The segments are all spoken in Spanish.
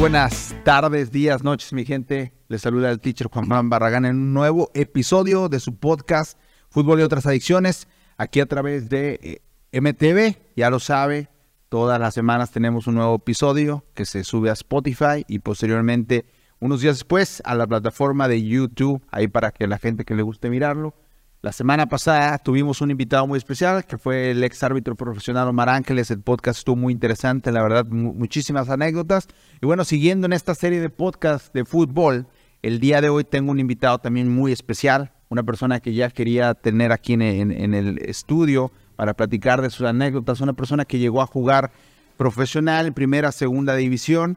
buenas tardes, días, noches, mi gente. Les saluda el teacher Juan Juan Barragán en un nuevo episodio de su podcast Fútbol y otras adicciones, aquí a través de eh, MTV. Ya lo sabe, todas las semanas tenemos un nuevo episodio que se sube a Spotify y posteriormente, unos días después, a la plataforma de YouTube, ahí para que la gente que le guste mirarlo. La semana pasada tuvimos un invitado muy especial, que fue el ex árbitro profesional Omar Ángeles. El podcast estuvo muy interesante, la verdad, muchísimas anécdotas. Y bueno, siguiendo en esta serie de podcasts de fútbol, el día de hoy tengo un invitado también muy especial, una persona que ya quería tener aquí en, en el estudio para platicar de sus anécdotas, una persona que llegó a jugar profesional en primera, segunda división,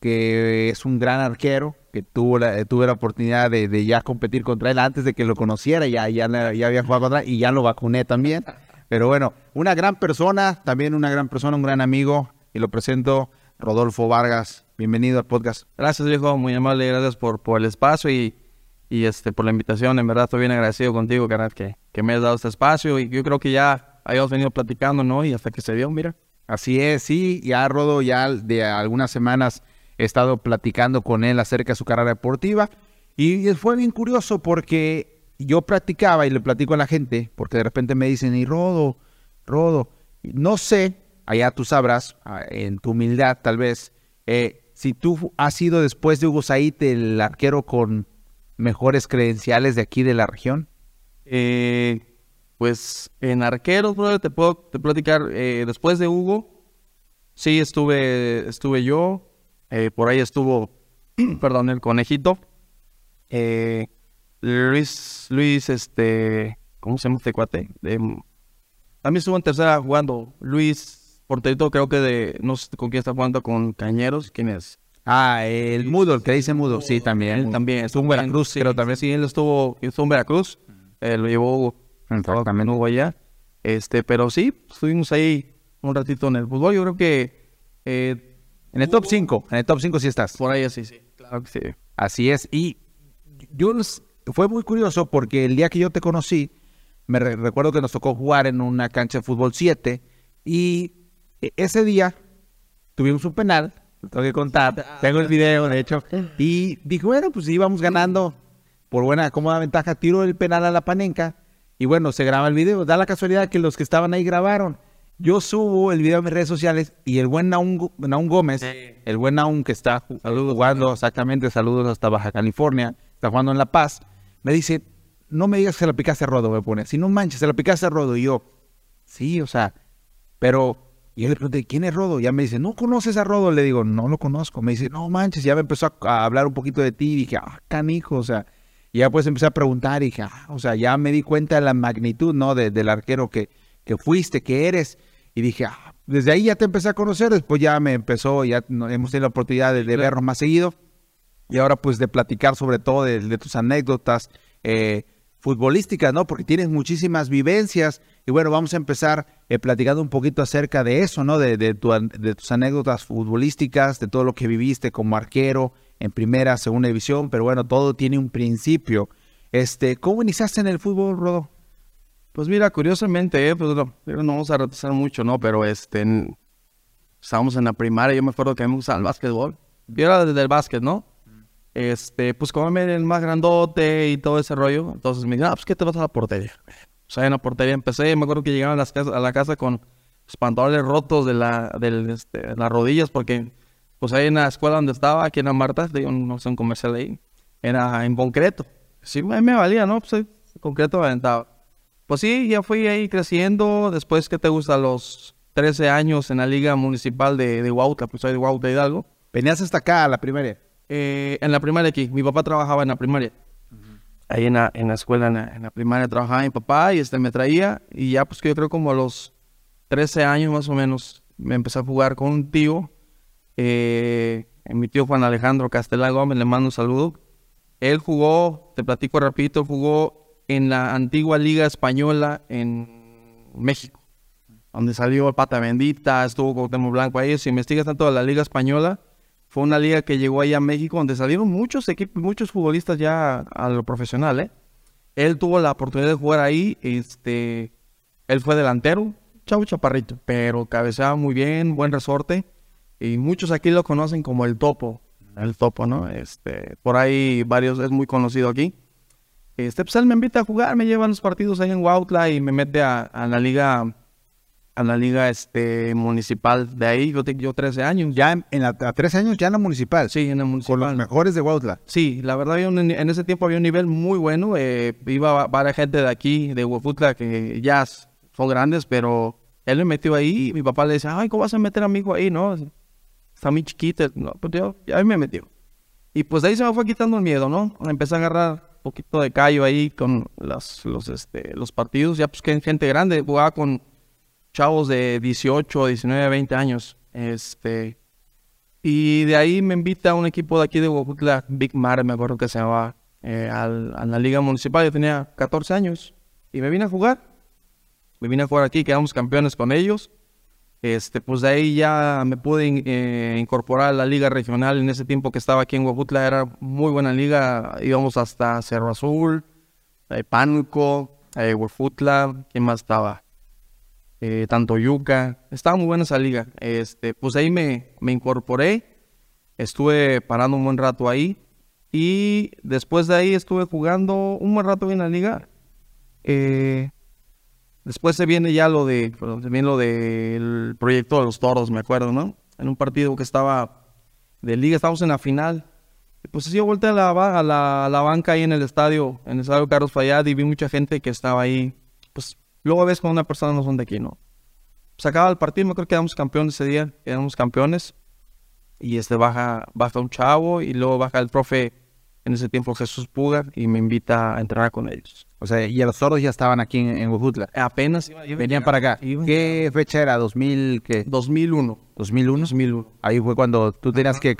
que es un gran arquero, que tuvo la, tuve la oportunidad de, ya competir contra él antes de que lo conociera, ya, ya, ya había jugado contra él y ya lo vacuné también. Pero bueno, una gran persona, también una gran persona, un gran amigo, y lo presento, Rodolfo Vargas. Bienvenido al podcast. Gracias, viejo, muy amable, gracias por, por el espacio y, y este, por la invitación. En verdad, estoy bien agradecido contigo, carnal, que, que me has dado este espacio y yo creo que ya habíamos venido platicando, ¿no? Y hasta que se dio, mira. Así es, sí, ya Rodo ya de algunas semanas He estado platicando con él acerca de su carrera deportiva y fue bien curioso porque yo practicaba y le platico a la gente, porque de repente me dicen, y Rodo, Rodo, no sé, allá tú sabrás, ah, en tu humildad tal vez, eh, si tú has sido después de Hugo Said el arquero con mejores credenciales de aquí de la región. Eh, pues en arqueros, brother, te puedo te platicar, eh, después de Hugo, sí estuve, estuve yo, eh, por ahí estuvo, perdón, el conejito. Eh, Luis, Luis, este, ¿cómo se llama este cuate? también estuvo en tercera jugando. Luis, porterito, creo que de, no sé con quién está jugando, con Cañeros. ¿Quién es? Ah, el Mudo, el que dice Mudo, sí, también. Él también estuvo en Veracruz, pero también sí, él estuvo, estuvo en Veracruz. Eh, lo llevó también hubo allá. Este, pero sí, estuvimos ahí un ratito en el fútbol. Yo creo que eh, en el top 5, en el top 5 sí estás. Por ahí sí, sí, claro que sí. Así es. Y yo fue muy curioso porque el día que yo te conocí, me recuerdo que nos tocó jugar en una cancha de fútbol 7 y e, ese día tuvimos un penal, lo tengo que contar, tengo el video de hecho, y dije, bueno, pues íbamos ganando por buena, cómoda ventaja, tiro el penal a la panenca y bueno, se graba el video. Da la casualidad que los que estaban ahí grabaron yo subo el video a mis redes sociales y el buen Naum, Gómez, el buen Naum que está jugando exactamente, saludos hasta Baja California, está jugando en La Paz, me dice, no me digas que se la picaste a Rodo, me pone, si no manches, se la picaste a Rodo. Y yo, sí, o sea, pero, y yo le pregunté, ¿quién es Rodo? Y ya me dice, ¿no conoces a Rodo? Le digo, no lo conozco. Me dice, no manches, ya me empezó a, hablar un poquito de ti. Y dije, ah, canijo, o sea, y ya pues empecé a preguntar y dije, ah, o sea, ya me di cuenta de la magnitud, ¿no? del arquero que, que fuiste, que eres. Y dije, ah, desde ahí ya te empecé a conocer, después ya me empezó, ya hemos tenido la oportunidad de, vernos más seguido. Y ahora pues de platicar sobre todo de, tus anécdotas eh, futbolísticas, ¿no? Porque tienes muchísimas vivencias. Y bueno, vamos a empezar eh, platicando un poquito acerca de eso, ¿no? De, de, tus anécdotas futbolísticas, de todo lo que viviste como arquero en primera, segunda división. Pero bueno, todo tiene un principio. Este, ¿Cómo iniciaste en el fútbol, Rodo? Pues mira, curiosamente, eh, pues no, vamos a retrasar mucho, ¿no? Pero este, estábamos en la primaria, yo me acuerdo que a mí me gustaba el básquetbol. Yo era desde el básquet, ¿no? Este, pues como me el más grandote y todo ese rollo, entonces me dijeron, ah, pues ¿qué te vas a la portería? O sea, en la portería empecé, me acuerdo que llegaban a, las casas, a la casa con los pantalones rotos de, la, de este, las rodillas, porque pues ahí en la escuela donde estaba, aquí en la Marta, de no sé, un comercial ahí, era en concreto. Sí, me, me valía, ¿no? Pues en concreto aventaba. Pues sí, ya fui ahí creciendo. Después, ¿qué te gusta? A los 13 años en la Liga Municipal de, de Huautla, pues soy de Huautla Hidalgo. ¿Venías hasta acá, a la primaria? Eh, en la primaria aquí. Mi papá trabajaba en la primaria. Ahí en la, en la escuela, en la, primaria, trabajaba mi papá y este me traía. Y ya, pues que yo creo como a los 13 años más o menos, me empecé a jugar con un tío. Eh, mi tío Juan Alejandro Castelar Gómez, le mando un saludo. Él jugó, te platico rapidito, jugó en la antigua Liga Española en México, donde salió Pata Bendita, estuvo Cuauhtémoc Blanco ahí. Si investigas tanto de la Liga Española, fue una liga que llegó ahí a México, donde salieron muchos equipos, muchos futbolistas ya a lo profesional, ¿eh? Él tuvo la oportunidad de jugar ahí, este, él fue delantero, chavo chaparrito, pero cabeceaba muy bien, buen resorte. Y muchos aquí lo conocen como el topo. El topo, ¿no? Este, por ahí varios, es muy conocido aquí. Este, pues él me invita a jugar, me lleva a los partidos ahí en Huautla y me mete a, a la liga a la liga este municipal de ahí. Yo tengo 13 años. Ya en, en la- a 13 años ya en la municipal. Sí, en la Con municipal. los mejores de Huautla. Sí, la verdad había un- en ese tiempo había un nivel muy bueno. eh, iba va- varias gente de aquí, de Huefutla, que ya son grandes, pero él me metió ahí y mi papá le decía, ay, ¿cómo vas a meter a mi hijo ahí? No, está muy chiquito. No, pues yo, ya me metió. Y pues de ahí se me fue quitando el miedo, ¿no? Empecé a agarrar poquito de callo ahí con las, los, este, los partidos. Ya pues que gente grande, jugaba con chavos de 18, 19, 20 años. Este, y de ahí me invita a un equipo de aquí de Huejutla, Big Mar, me acuerdo que se llamaba, eh, al- a la liga municipal. Yo tenía 14 años y me vine a jugar. Me vine a jugar aquí, quedamos campeones con ellos. Este, pues de ahí ya me pude eh, incorporar a la liga regional. En ese tiempo que estaba aquí en Huejutla era muy buena liga. Íbamos hasta Cerro Azul, eh, Pánuco, eh, Huejutla, ¿quién más estaba? eh, tanto Yuca. Estaba muy buena esa liga. Este, pues ahí me, me incorporé. Estuve parando un buen rato ahí. Y después de ahí estuve jugando un buen rato en la liga. Eh, después se viene ya lo de, perdón, lo del proyecto de los toros, me acuerdo, ¿no? En un partido que estaba de liga, estábamos en la final. Pues yo volteé a la, a la, banca ahí en el estadio, en el estadio Carlos Fayad, y vi mucha gente que estaba ahí. Pues luego ves con una persona no son de aquí, ¿no? Pues acaba el partido, me creo que quedamos campeones ese día, quedamos campeones. Y este baja, baja un chavo y luego baja el profe, en ese tiempo Jesús Puga, y me invita a entrenar con ellos. O sea, y los toros ya estaban aquí en, en Huejutla. Apenas iba, iba Venían para acá. ¿Qué fecha era? ¿2000 qué? 2001. 2001. 2001. Ahí fue cuando tú tenías que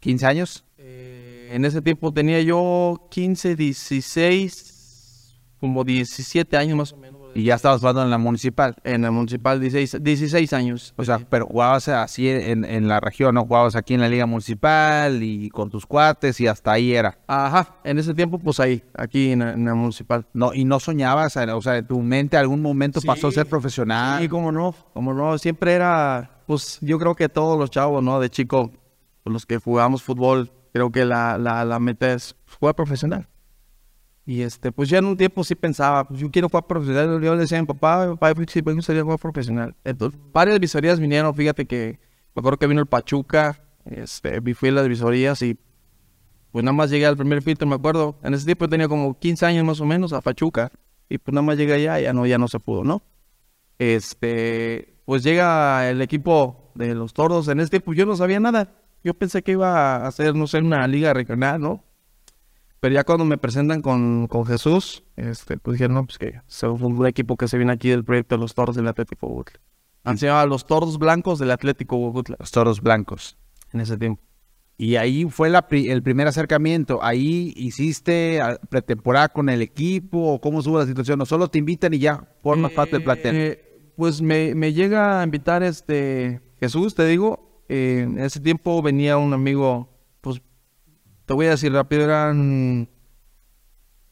15 años. Eh, en ese tiempo tenía yo 15, 16, como 17 años más o menos. Y ya estabas jugando en la municipal. En el municipal, 16, 16 años. O sea, pero jugabas así en, en la región, ¿no? Jugabas aquí en la liga municipal y con tus cuates y hasta ahí era. Ajá, en ese tiempo, pues ahí, aquí en, en el municipal. No, y no soñabas, o sea, tu mente algún momento Sí. pasó a ser profesional. Y cómo no, cómo no, siempre era, pues yo creo que todos los chavos, ¿no? De chico, los que jugamos fútbol, creo que la, la, la meta es jugar profesional. Y este, pues ya en un tiempo sí pensaba, pues yo quiero jugar profesional. Yo le decía a mi papá, papá, sí me gustaría jugar profesional. Entonces, varias visorías vinieron, fíjate que, me acuerdo que vino el Pachuca, este, fui a las visorías y pues nada más llegué al primer filtro, me acuerdo. En ese tiempo tenía como 15 años más o menos a Pachuca. Y pues nada más llegué allá ya no, ya no se pudo, ¿no? Este, pues llega el equipo de los toros. En ese tiempo yo no sabía nada. Yo pensé que iba a hacer, no sé, una liga regional, ¿no? Pero ya cuando me presentan con, con Jesús, este, pues dijeron, no, pues que son un equipo que se viene aquí del proyecto de los toros del Atlético Huejutla. Se llama Los Toros Blancos del Atlético Huejutla Los toros blancos. en ese tiempo. Y ahí fue la pri- el primer acercamiento. Ahí hiciste ah, pretemporada con el equipo o cómo estuvo la situación. No solo te invitan y ya formas parte del plantel. Eh, pues me, me llega a invitar este Jesús, te digo. eh, en ese tiempo venía un amigo, te voy a decir rápido, eran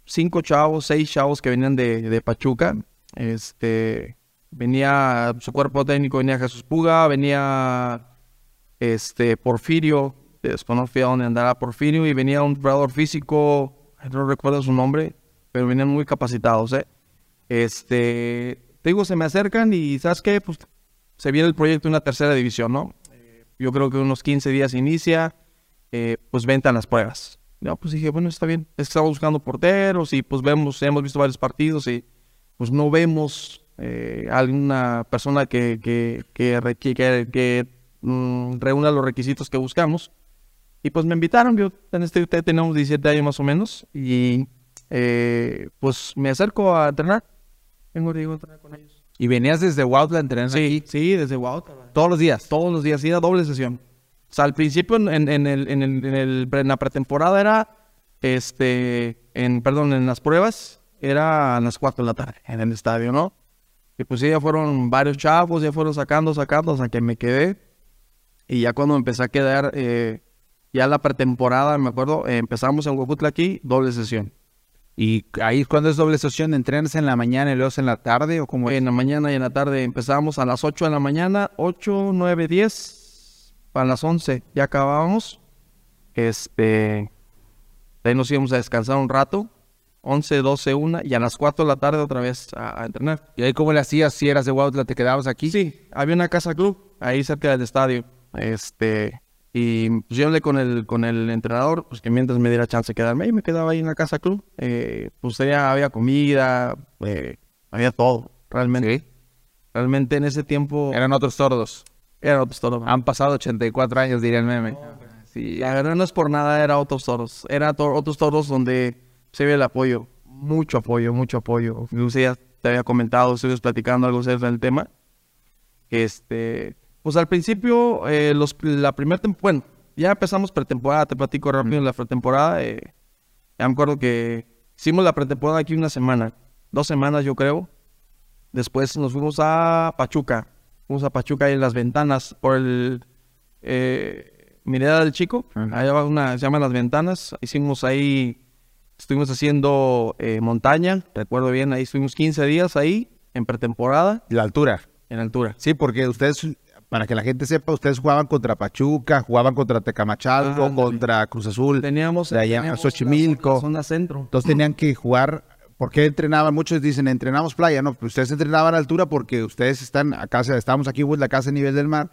cinco chavos, seis chavos que venían de, Pachuca. Este venía su cuerpo técnico, venía Jesús Puga, venía este Porfirio, desconocía dónde andaba Porfirio, y venía un preparador físico, no recuerdo su nombre, pero venían muy capacitados, ¿eh? Este, te digo, se me acercan y ¿sabes qué? Pues se viene el proyecto de una tercera división, ¿no? Eh, yo creo que unos 15 días inicia, eh, pues ventan las pruebas. Ya, pues dije, bueno, está bien. Es que estamos buscando porteros y pues vemos, hemos visto varios partidos y pues no vemos eh, alguna persona que, que, que, que, que, mm, reúna los requisitos que buscamos. Y pues me invitaron, yo en este te- teníamos 17 años más o menos y eh, pues me acerco a entrenar. Vengo digo, a entrenar con ellos. Y venías desde Huautla a entrenar Sí, aquí sí, desde Huautla. todos los días. Todos los días, sí, era doble sesión. Sea, al principio en, en, en el, en, el, en, el pre- en la pretemporada era, este, en, perdón, en las pruebas, era a las 4 de la tarde en el estadio, ¿no? Y pues ya fueron varios chavos, ya fueron sacando, sacando, hasta que me quedé. Y ya cuando empecé a quedar, eh, ya la pretemporada, me acuerdo, eh, empezamos en Huejutla aquí, doble sesión. Y ahí cuando es doble sesión, ¿entrenas en la mañana y luego en la tarde o cómo es? En la mañana y en la tarde empezamos a las 8 de la mañana, 8, 9, 10, para las 11 ya acabábamos. Este, de ahí nos íbamos a descansar un rato. 11, 12, 1 y a las 4 de la tarde otra vez a, a entrenar. ¿Y ahí cómo le hacías si eras de Huautla? ¿Te quedabas aquí? Sí, había una casa club ahí cerca del estadio. Este, y pues yo hablé con el, con el entrenador, pues que mientras me diera chance de quedarme ahí, me quedaba ahí en la casa club. Eh, pues tenía, había comida, eh, había todo, realmente. Sí. Realmente en ese tiempo Eran otros sordos. Era otros toros. Han pasado 84 años, diría el meme. Sí. La verdad no es por nada, era otros toros. Era to- otros toros donde se ve el apoyo. Mucho apoyo, mucho apoyo. Ya te había comentado, estuvimos platicando algo acerca del tema. Este, pues al principio, eh, los, la primera temporada, bueno, ya empezamos pretemporada, te platico rápido la pretemporada. eh, ya me acuerdo que hicimos la pretemporada aquí una semana, dos semanas yo creo. Después nos fuimos a Pachuca. Fuimos a Pachuca ahí en las ventanas por el eh, Mirada del Chico. Ajá. Ahí va una, se llama Las Ventanas. Hicimos ahí, estuvimos haciendo eh, montaña, recuerdo bien, ahí estuvimos 15 días ahí en pretemporada, La altura. en altura. Sí, porque ustedes, para que la gente sepa, ustedes jugaban contra Pachuca, jugaban contra Tecamachalco, Ándale. contra Cruz Azul. Teníamos, de allá a teníamos Xochimilco. la zona centro. Entonces tenían que jugar. ¿Por qué entrenaban? Muchos dicen, entrenamos playa. No, pues ustedes entrenaban a altura porque ustedes están acá, estamos aquí en la casa a nivel del mar,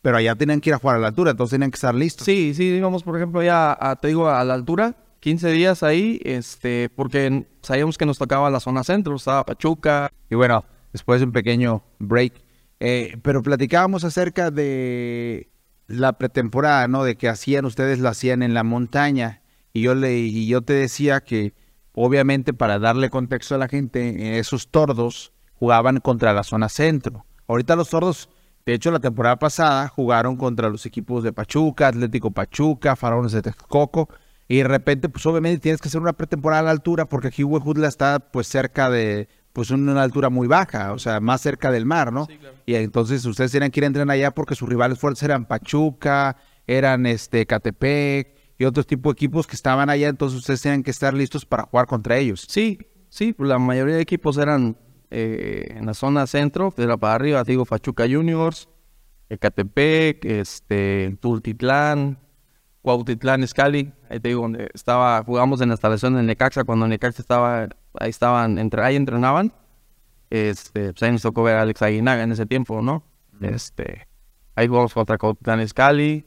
pero allá tenían que ir a jugar a la altura, entonces tenían que estar listos. Sí, sí, íbamos, por ejemplo, ya, a, te digo, a la altura, 15 días ahí, este, porque sabíamos que nos tocaba la zona centro, estaba Pachuca. Y bueno, después de un pequeño break, eh, pero platicábamos acerca de la pretemporada, ¿no? De que hacían, ustedes la hacían en la montaña. Y yo, le, y yo te decía que, obviamente, para darle contexto a la gente, esos tordos jugaban contra la zona centro. Ahorita los tordos, de hecho, la temporada pasada jugaron contra los equipos de Pachuca, Atlético Pachuca, Faraones de Texcoco. Y de repente, pues obviamente tienes que hacer una pretemporada a la altura porque aquí Huejutla está pues cerca de, pues una altura muy baja, o sea, más cerca del mar, ¿no? Y entonces ustedes tenían que ir a entrenar allá porque sus rivales fuertes eran Pachuca, eran este Catepec y otros tipos de equipos que estaban allá, entonces ustedes tenían que estar listos para jugar contra ellos. Sí, sí, pues, la mayoría de equipos eran eh, en la zona centro, era para arriba, digo, Pachuca Juniors, Ecatepec, este, Tultitlán, Cuautitlán, Escali, ahí te digo, donde estaba, jugamos en la instalación de Necaxa, cuando Necaxa estaba, ahí estaban, entre, ahí entrenaban, este, pues ahí nos tocó ver a Alex Aguinaga en ese tiempo, ¿no? Este, ahí jugamos contra Cuautitlán, Escali,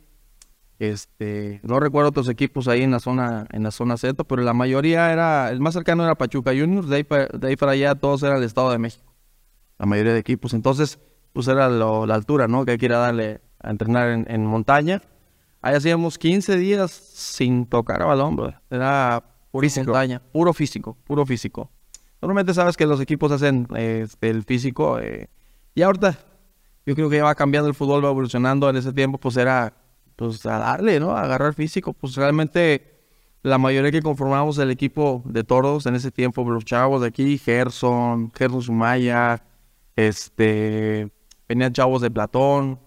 este, no recuerdo otros equipos ahí en la zona, en la zona Z, pero la mayoría era, el más cercano era Pachuca Juniors, de ahí, pa- de ahí para allá todos eran el Estado de México, la mayoría de equipos. Entonces, pues era lo- la altura, ¿no? Que hay que ir a darle a entrenar en, en montaña. Ahí hacíamos 15 días sin tocar a balón, bro. Era pura montaña, puro físico, puro físico. Normalmente sabes que los equipos hacen eh, el físico. eh, y ahorita, yo creo que ya va cambiando el fútbol, va evolucionando. En ese tiempo, pues era, pues a darle, ¿no? A agarrar físico. Pues realmente la mayoría que conformábamos el equipo de toros en ese tiempo, los chavos de aquí, Gerson, Gerson Sumaya, este, venían chavos de Platón,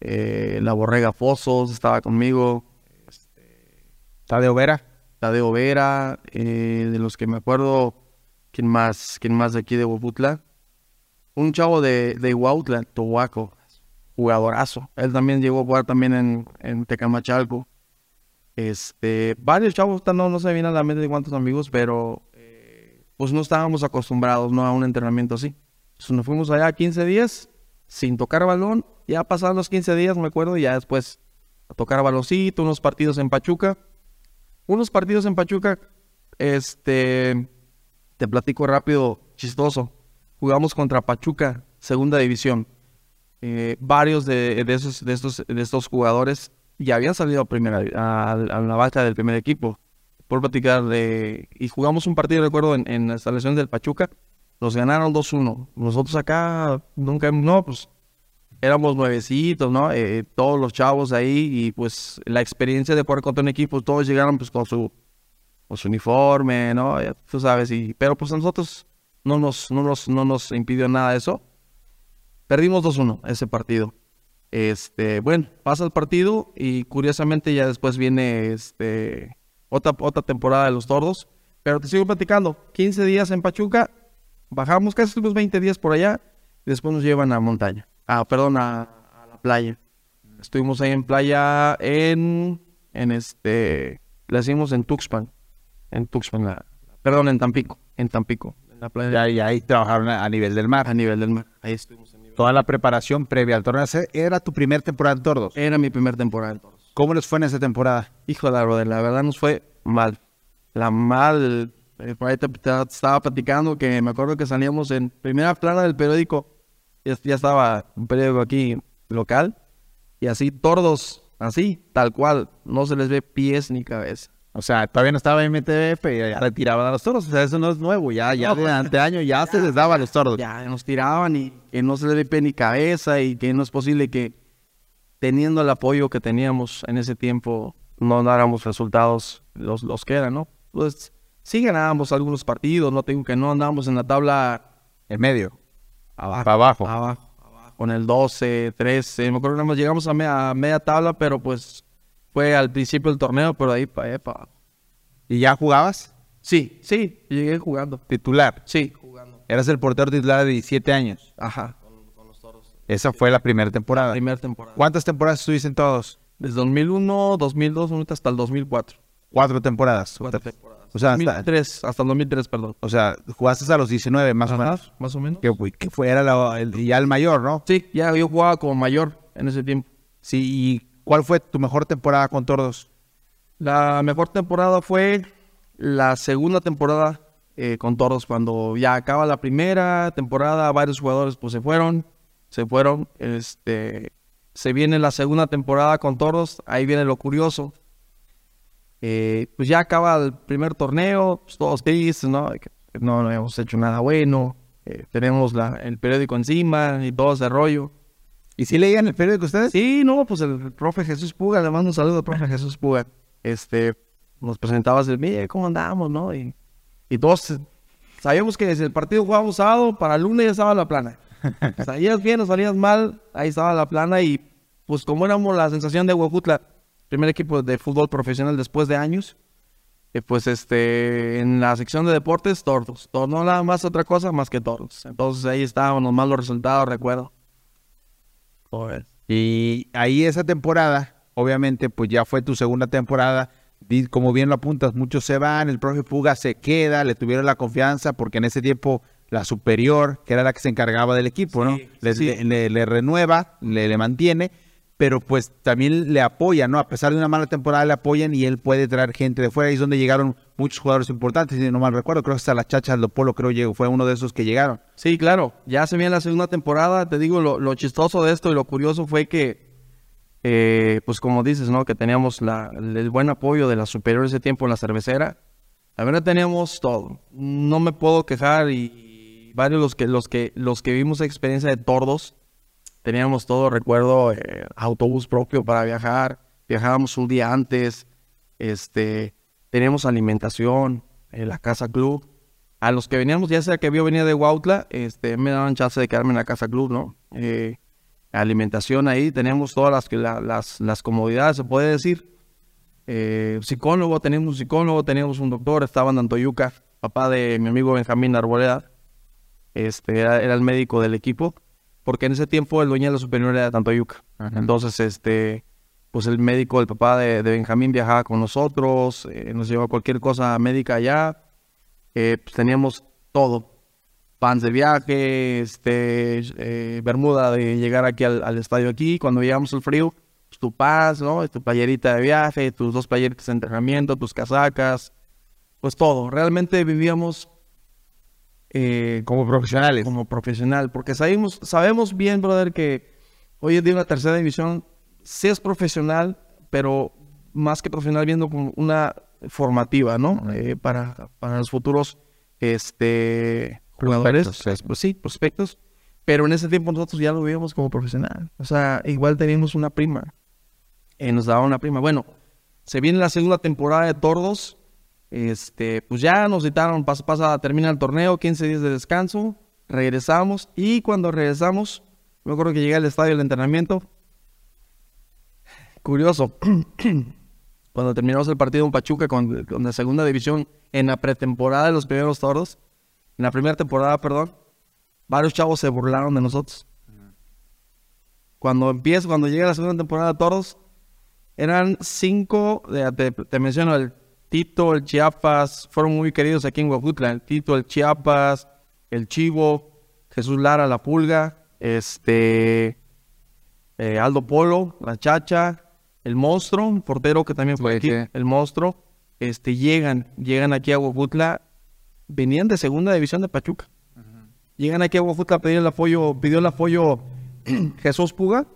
eh, la Borrega Fosos estaba conmigo, Tadeo Vera. Tadeo Vera, eh, de los que me acuerdo, ¿quién más? ¿Quién más de aquí de Hueputla? Un chavo de, de Huautla, Tohuaco, jugadorazo. Él también llegó a jugar también en, en Tecamachalco. Este, varios chavos, no, no se viene a la mente de cuántos amigos, pero eh, pues no estábamos acostumbrados ¿no? a un entrenamiento así. Entonces nos fuimos allá 15 días sin tocar balón. Ya pasaron los 15 días, me acuerdo, y ya después a tocar baloncito, unos partidos en Pachuca. Unos partidos en Pachuca, este, te platico rápido, chistoso. Jugamos contra Pachuca, segunda división. Eh, varios de, esos, de, estos, de estos jugadores ya habían salido a, primera, a, la bacha del primer equipo. Por platicar de... Y jugamos un partido, recuerdo, en, en la instalación del Pachuca. Nos ganaron 2-1. Nosotros acá nunca... No, pues éramos nuevecitos, ¿no? Eh, todos los chavos ahí y pues la experiencia de jugar contra un equipo, todos llegaron pues con su, con su uniforme, ¿no? Ya tú sabes, y, pero pues a nosotros no nos, no nos, no nos impidió nada eso. Perdimos 2-1 ese partido. Este, bueno, pasa el partido y curiosamente ya después viene este, otra, otra temporada de los tordos. Pero te sigo platicando, 15 días en Pachuca, bajamos casi unos 20 días por allá y después nos llevan a montaña. Ah, perdón, a, a la playa. Estuvimos ahí en playa en, en este, le hicimos en Tuxpan, en Tuxpan, la- perdón, en Tampico, en Tampico, en la playa Y ahí, ahí trabajaron a nivel del mar. a nivel del mar. Ahí estuvimos. nivel- Toda la preparación previa al torneo. Era tu primer temporada en Tordos. Era mi primer temporada en Toros. ¿Cómo les fue en esa temporada? Hijo de la brother, la verdad nos fue mal. La mal, eh, por ahí te, te estaba platicando que me acuerdo que salíamos en primera plana del periódico, ya, ya estaba un periódico aquí local, y así tordos, así, tal cual, no se les ve pies ni cabeza. O sea, todavía no estaba MTF y ya le tiraban a los toros. O sea, eso no es nuevo. Ya, ya de anteaño ya se les daba a los toros. Ya nos tiraban y que no se les ve ni cabeza y que no es posible que teniendo el apoyo que teníamos en ese tiempo no dáramos resultados los, los que eran, ¿no? Pues sí ganábamos algunos partidos, no te digo que no andábamos en la tabla En medio. abajo. Para abajo. abajo, abajo, con el 12, 13, me acuerdo que nada más llegamos a media, a media tabla, pero pues fue al principio del torneo, pero de ahí para allá para abajo. ¿Y ya jugabas? Sí, sí, llegué jugando. Titular. Sí, jugando. Eras el portero titular de 17 años. Ajá. Esa fue la primera temporada. Primera temporada. ¿Cuántas temporadas estuviste en todos? Desde 2001, 2002, ahorita hasta el 2004. Cuatro temporadas. Cuatro temporadas. O sea, hasta, 2003, hasta el 2003, perdón. o sea, jugaste a los 19 más o menos. Más o menos. Que, fue- que fue era la- el- ya el mayor, ¿no? Sí, ya yo jugaba como mayor en ese tiempo. Sí, ¿y cuál fue tu mejor temporada con Tordos? La mejor temporada fue la segunda temporada eh, con Toros, cuando ya acaba la primera temporada, varios jugadores pues se fueron, se fueron, este, se viene la segunda temporada con Toros, ahí viene lo curioso. Eh, pues ya acaba el primer torneo, pues todos tristes, ¿no? No, no hemos hecho nada bueno, eh, tenemos la- el periódico encima y todo ese rollo. ¿Y si leían el periódico ustedes? Sí, no, pues el profe Jesús Puga, le mando un saludo al profe Jesús Puga. Este, nos presentaba así, mire, ¿cómo andamos, no? Y, y todos eh, sabíamos que si el partido jugábamos sábado, para el lunes ya estaba la plana. Salías bien o salías mal, ahí estaba la plana y pues como éramos la sensación de Huejutla, primer equipo de fútbol profesional después de años, eh, pues este, en la sección de deportes, tordos. Tor- no nada más otra cosa más que tordos. Entonces ahí estaban los malos resultados, recuerdo. Joder. Y ahí esa temporada, obviamente, pues ya fue tu segunda temporada. Como bien lo apuntas, muchos se van, el profe Puga se queda, le tuvieron la confianza porque en ese tiempo la superior, que era la que se encargaba del equipo, ¿no? Le, sí. le- le- le renueva, le, le mantiene, pero pues también le apoya, ¿no? A pesar de una mala temporada le apoyan y él puede traer gente de fuera. Ahí es donde llegaron muchos jugadores importantes, no mal recuerdo, creo que hasta la Chacha Aldo Polo creo llegó, fue uno de esos que llegaron. Sí, claro. Ya se viene la segunda temporada. Te digo, lo, chistoso de esto y lo curioso fue que, eh, pues como dices, ¿no? Que teníamos la, el, buen apoyo de la superior ese tiempo en la cervecera. La verdad teníamos todo. No me puedo quejar y varios los que, los que, los que vimos experiencia de tordos, teníamos todo, recuerdo, eh, autobús propio para viajar. Viajábamos un día antes. Este, teníamos alimentación, en la casa club a los que veníamos, ya sea que yo venía de Huautla, este, me daban chance de quedarme en la casa club, ¿no? Eh, alimentación ahí, teníamos todas las, la- las, las comodidades, se puede decir. Eh, psicólogo, teníamos un psicólogo, teníamos un doctor, estaba en Antoyuca, papá de mi amigo Benjamín Arboleda, este, era, era el médico del equipo, porque en ese tiempo el dueño de la superior era de Antoyuca. Ajá. Entonces, este, pues el médico, el papá de, de Benjamín viajaba con nosotros, eh, nos llevaba cualquier cosa médica allá, eh, pues teníamos todo. Pants de viaje, este, eh, bermuda de llegar aquí al, al estadio aquí. Cuando llegamos al frío, pues, tu pants, ¿no? Tu playerita de viaje, tus dos playeritas de entrenamiento, tus casacas, pues todo. Realmente vivíamos Como profesionales. como profesional, porque sabemos, sabemos bien, brother, que hoy en día una tercera división sí es profesional, pero más que profesional viendo como una formativa, ¿no? Eh, para, para los futuros este, jugadores, Prospectos. pues sí, prospectos, pero en ese tiempo nosotros ya lo veíamos como profesional, o sea, igual teníamos una prima, eh, nos daba una prima. Bueno, se viene la segunda temporada de Tordos, este, pues ya nos citaron, pasa, pasa, termina el torneo, 15 días de descanso, regresamos y cuando regresamos, me acuerdo que llegué al estadio del entrenamiento. Curioso, cuando terminamos el partido en Pachuca con, la segunda división en la pretemporada de los primeros tordos, en la primera temporada, perdón, varios chavos se burlaron de nosotros. Cuando empieza, cuando llega la segunda temporada de Toros, eran cinco, te, te menciono el Tito, el Chiapas, fueron muy queridos aquí en Huajutla, el Tito, el Chiapas, el Chivo, Jesús Lara, la Pulga, este, eh, Aldo Polo, la Chacha, el Monstruo, un portero que también fue aquí, el Monstruo, este, llegan, llegan aquí a Huajutla, venían de segunda división de Pachuca. Llegan aquí a Huajutla a pedir el apoyo, pidió el apoyo Jesús Puga.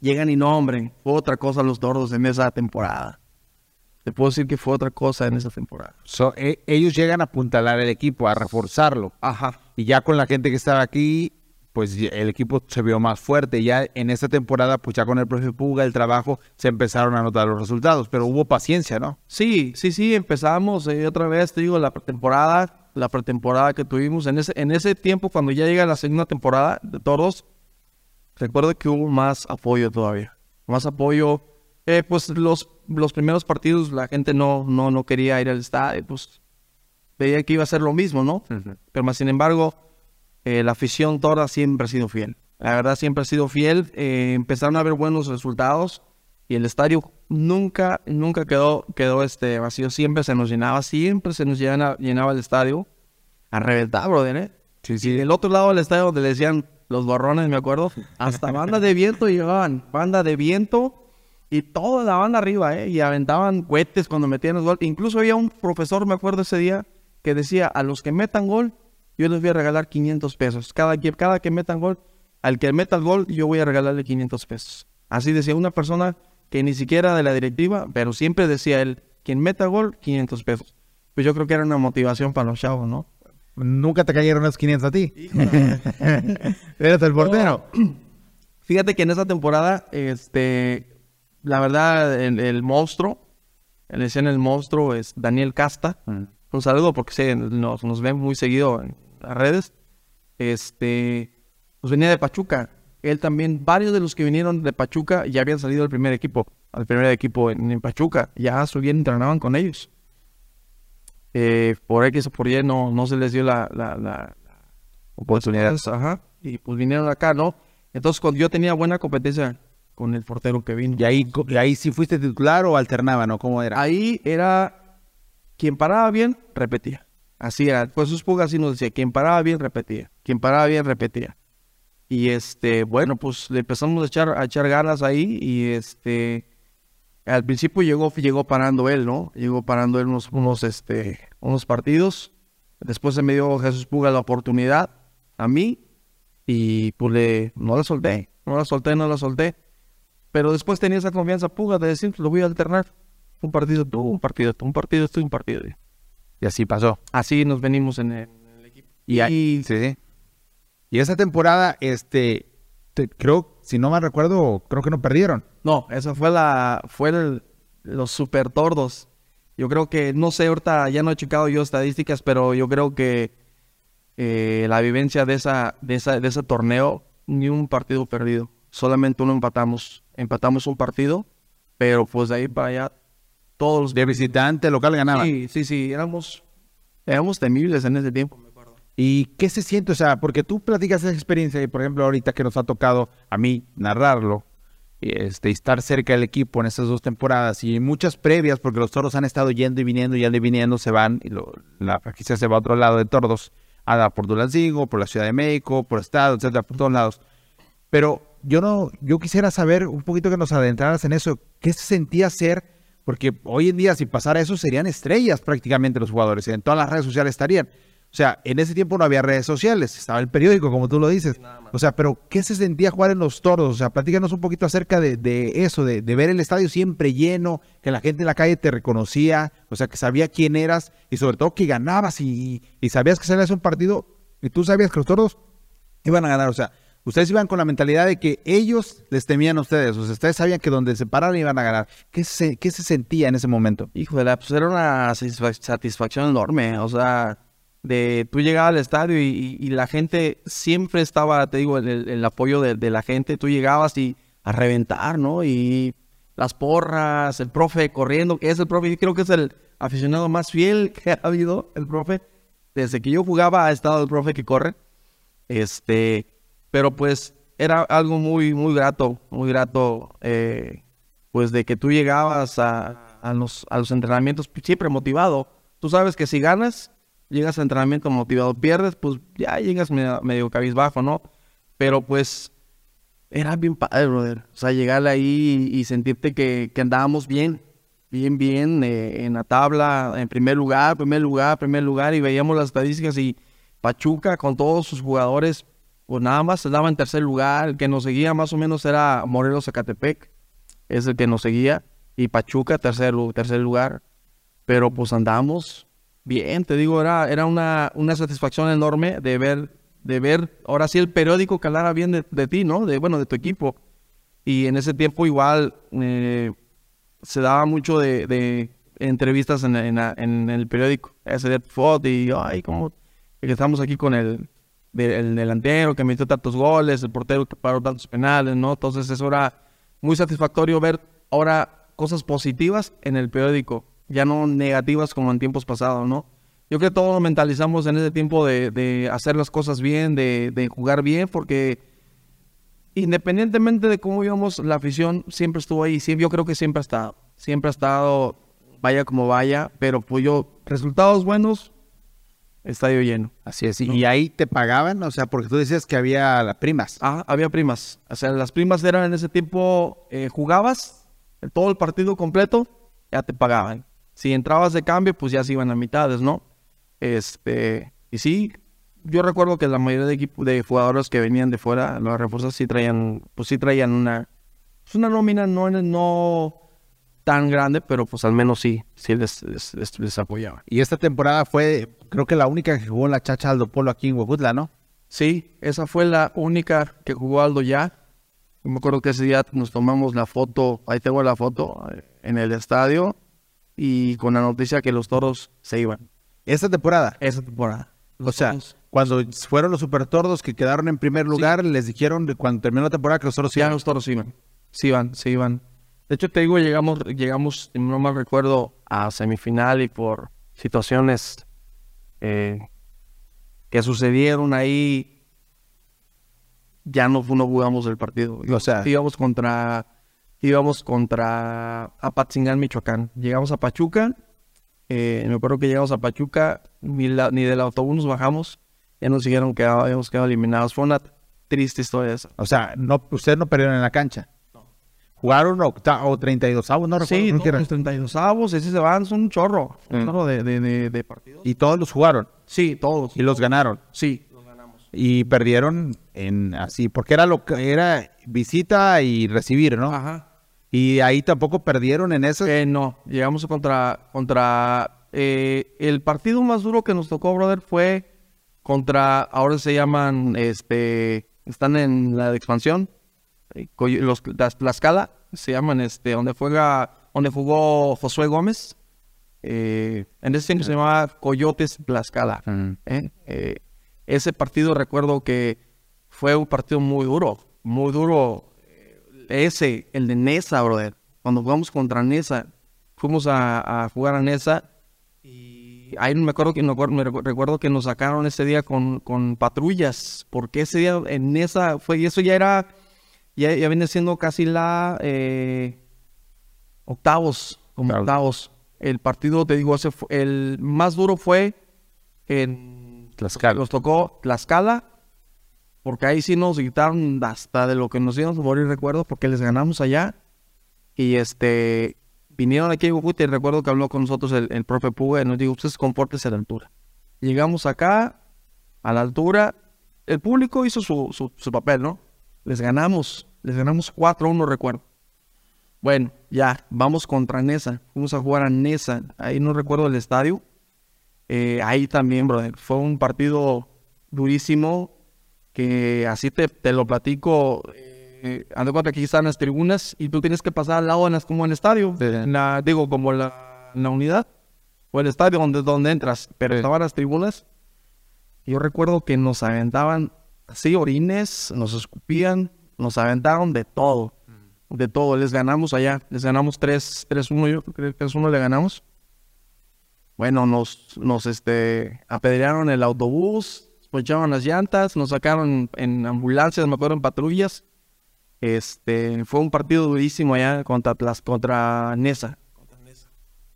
Llegan y no, hombre, fue otra cosa los tordos en esa temporada. Te puedo decir que fue otra cosa en esa temporada. So, e- ellos llegan a apuntalar el equipo, a reforzarlo. Ajá. Y ya con la gente que estaba aquí, pues el equipo se vio más fuerte. Ya en esta temporada, pues ya con el profe Puga, el trabajo, se empezaron a notar los resultados. Pero hubo paciencia, ¿no? Sí, sí, sí, empezamos eh, otra vez, te digo, la pretemporada, la pretemporada que tuvimos. En ese, en ese tiempo, cuando ya llega la segunda temporada de todos, recuerdo que hubo más apoyo todavía. Más apoyo. Eh, pues los, los primeros partidos la gente no, no, no quería ir al estadio, pues veía que iba a ser lo mismo, ¿no? Pero más sin embargo, eh, la afición toda siempre ha sido fiel. La verdad siempre ha sido fiel. Eh, empezaron a haber buenos resultados y el estadio nunca, nunca quedó, quedó este vacío. Siempre se nos llenaba, siempre se nos llenaba, llenaba el estadio a reventar, brother, ¿eh? Sí, Y del otro lado del estadio donde le decían los borrones, me acuerdo, hasta banda de viento llegaban, banda de viento y toda la banda arriba, ¿eh? Y aventaban cohetes cuando metían el gol. Incluso había un profesor, me acuerdo ese día, que decía, a los que metan gol, yo les voy a regalar 500 pesos. Cada que, cada que metan gol, al que meta el gol, yo voy a regalarle 500 pesos. Así decía una persona que ni siquiera de la directiva, pero siempre decía él, quien meta gol, 500 pesos. Pues yo creo que era una motivación para los chavos, ¿no? Nunca te cayeron los 500 a ti. Eres el portero. Fíjate que en esa temporada, este, la verdad, el, el monstruo, le decían el monstruo, es Daniel Casta. Un saludo porque sí, nos, nos ven muy seguido en las redes. Este, pues venía de Pachuca. Él también, varios de los que vinieron de Pachuca ya habían salido al primer equipo, al primer equipo en, en Pachuca. Ya subían, entrenaban con ellos. Eh, por X o por Y no, no se les dio la, la, la, Oportunidad. Ajá. Y pues vinieron acá, ¿no? Entonces, cuando yo tenía buena competencia con el portero que vino. ¿Y ahí, y ahí sí fuiste titular o alternaba, no? ¿Cómo era? Ahí era quien paraba bien, repetía. Así era. Pues sus pugas así nos decía, quien paraba bien, repetía. Quien paraba bien, repetía. Y este, bueno, pues le empezamos a echar, a echar ganas ahí y este, al principio llegó, llegó parando él, ¿no? Llegó parando él unos, unos, este, unos partidos. Después se me dio Jesús Puga la oportunidad a mí y pues le, no la solté, no la solté, no la solté. Pero después tenía esa confianza Puga de decir, lo voy a alternar. Un partido tú, un partido tú, un partido tú, un partido yo. Y así pasó. Así nos venimos en el, en el equipo. Y, ahí- sí, sí. Y esa temporada, este, te- creo, si no mal recuerdo, creo que no perdieron. No, esa fue la, fue el- los super tordos. Yo creo que, no sé, ahorita ya no he checado yo estadísticas, pero yo creo que eh, la vivencia de esa, de esa, de ese torneo, ni un partido perdido. Solamente uno empatamos. Empatamos un partido, pero pues de ahí para allá, todos los De visitante, local ganaba. Sí, sí, sí, éramos, éramos temibles en ese tiempo. ¿Y qué se siente? O sea, porque tú platicas esa experiencia y, por ejemplo, ahorita que nos ha tocado a mí narrarlo, este, y estar cerca del equipo en estas dos temporadas y muchas previas, porque los toros han estado yendo y viniendo, yendo y viniendo, se van, y lo- la franquicia se va a otro lado de toros, a por Durango, por la Ciudad de México, por Estado, etcétera, por todos lados. Pero yo no, yo quisiera saber un poquito que nos adentraras en eso. ¿Qué se sentía ser? Porque hoy en día, si pasara eso, serían estrellas prácticamente los jugadores. En todas las redes sociales estarían. O sea, en ese tiempo no había redes sociales, estaba el periódico, como tú lo dices. O sea, pero ¿qué se sentía jugar en los toros? O sea, platícanos un poquito acerca de, de eso, de, de ver el estadio siempre lleno, que la gente en la calle te reconocía, o sea, que sabía quién eras y sobre todo que ganabas y, y sabías que salías un partido y tú sabías que los toros iban a ganar. O sea, ustedes iban con la mentalidad de que ellos les temían a ustedes. Ustedes sabían que donde se pararan iban a ganar. ¿Qué se, qué se sentía en ese momento? Híjole, pues era una satisfac- satisfacción enorme. O sea, de tú llegabas al estadio y, la gente siempre estaba, te digo, el, el- apoyo de, la gente. Tú llegabas y a reventar, ¿no? Y las porras, el profe corriendo, que es el profe, creo que es el aficionado más fiel que ha habido, el profe. Desde que yo jugaba ha estado el profe que corre. Este, pero pues era algo muy, muy grato, muy grato, eh, pues de que tú llegabas a, a, los, a los entrenamientos siempre motivado. Tú sabes que si ganas, llegas a entrenamiento motivado, pierdes, pues ya llegas medio, medio cabizbajo, ¿no? Pero pues era bien padre, brother. O sea, llegar ahí y, sentirte que, que, andábamos bien, bien, bien eh, en la tabla, en primer lugar, primer lugar, primer lugar, y veíamos las estadísticas y Pachuca con todos sus jugadores, pues nada más se daba en tercer lugar. El que nos seguía más o menos era Morelos Zacatepec, es el que nos seguía, y Pachuca, tercer, tercer lugar. Pero pues andamos bien, te digo, era, era una, una satisfacción enorme de ver de ver ahora sí el periódico que bien de, ti, ¿no? De, bueno, de tu equipo. Y en ese tiempo igual eh, se daba mucho de, entrevistas en, el periódico, ese de y ay, como estamos aquí con el, el delantero que metió tantos goles, el portero que paró tantos penales, ¿no? Entonces eso era muy satisfactorio ver ahora cosas positivas en el periódico, ya no negativas como en tiempos pasados, ¿no? yo creo que todos mentalizamos en ese tiempo de, hacer las cosas bien, de, jugar bien, porque independientemente de cómo íbamos, la afición siempre estuvo ahí. Siempre, yo creo que siempre ha estado. Siempre ha estado, vaya como vaya, pero pues yo, resultados buenos, estadio lleno. Así es. ¿Y ahí te pagaban? O sea, porque tú decías que había primas. Ah, había primas. O sea, las primas eran en ese tiempo, eh, jugabas todo el partido completo, ya te pagaban. Si entrabas de cambio, pues ya se iban a mitades, ¿no? Este, y sí, yo recuerdo que la mayoría de equipos de jugadores que venían de fuera, los refuerzos sí traían, pues sí traían una, pues una nómina no, no tan grande, pero pues al menos sí, sí les, les, apoyaba. Y esta temporada fue, creo que la única que jugó la Chacha Aldo Polo aquí en Huejutla, ¿no? Sí, esa fue la única que jugó Aldo ya. Yo me acuerdo que ese día nos tomamos la foto, ahí tengo la foto, eh, en el estadio, y con la noticia que los toros se iban. ¿Esta temporada? Esta temporada. o sea, cuando fueron los Super Tordos que quedaron en primer lugar, les dijeron cuando terminó la temporada que los toros iban. Ya los toros iban. Sí iban, sí iban. De hecho, te digo, llegamos, llegamos, no me recuerdo, a semifinal y por situaciones eh, que sucedieron ahí, ya no, no jugamos el partido. O sea, íbamos contra, íbamos contra Apatzingán, Michoacán. Llegamos a Pachuca eh, me acuerdo que llegamos a Pachuca, ni, del autobús nos bajamos, ya nos dijeron que habíamos quedado eliminados. Fue una triste historia esa. O sea, no, ustedes no perdieron en la cancha. Jugaron o 32 avos, no recuerdo. Sí, todos los 32 avos, ese se van, son un chorro. Un mm. chorro de, de, de, partidos. ¿Y todos los jugaron? Sí, todos. ¿Y los ganaron? Sí, los ganamos. Y perdieron en así, porque era lo que era visita y recibir, ¿no? Ajá. Y ahí tampoco perdieron en eso. Eh, no, llegamos contra, contra eh, el partido más duro que nos tocó, brother, fue contra, ahora se llaman, este, están en la expansión, los, la escala, se llaman, este, donde juega, donde jugó Josué Gómez. en ese tiempo se llamaba Coyotes Tlaxcala. ese partido recuerdo que fue un partido muy duro, muy duro ese, el de Nesa, brother. Cuando jugamos contra Nesa, fuimos a, jugar a Nesa y ahí me acuerdo que me recuerdo que nos sacaron ese día con, con patrullas, porque ese día en Nesa fue, y eso ya era, ya, ya viene siendo casi la eh, octavos, como octavos. El partido, te digo, ese el más duro fue en Tlaxcala. Nos tocó Tlaxcala porque ahí sí nos quitaron hasta de lo que nos íbamos a morir, recuerdo, porque les ganamos allá. Y este, vinieron aquí a y recuerdo que habló con nosotros el, el profe Puga y nos dijo, ustedes compórtense a la altura. Llegamos acá, a la altura, el público hizo su, su, papel, ¿no? Les ganamos, les ganamos 4-1, recuerdo. Bueno, ya, vamos contra Nesa. Fuimos a jugar a Nesa. Ahí no recuerdo el estadio. Eh, ahí también, brother. Fue un partido durísimo que así te, te lo platico. Eh, ando cuenta que aquí están las tribunas y tú tienes que pasar al lado en las, como en el estadio, la, digo, como la, la unidad o el estadio donde, donde entras, pero estaban las tribunas. Yo recuerdo que nos aventaban así orines, nos escupían, nos aventaron de todo, mm. de todo. Les ganamos allá, les ganamos 3-1, yo creo que 3-1 le ganamos. Bueno, nos, nos este, apedrearon el autobús, poncharon las llantas, nos sacaron en ambulancias, me acuerdo, en patrullas. Este, fue un partido durísimo allá contra, Tlas- contra Nesa.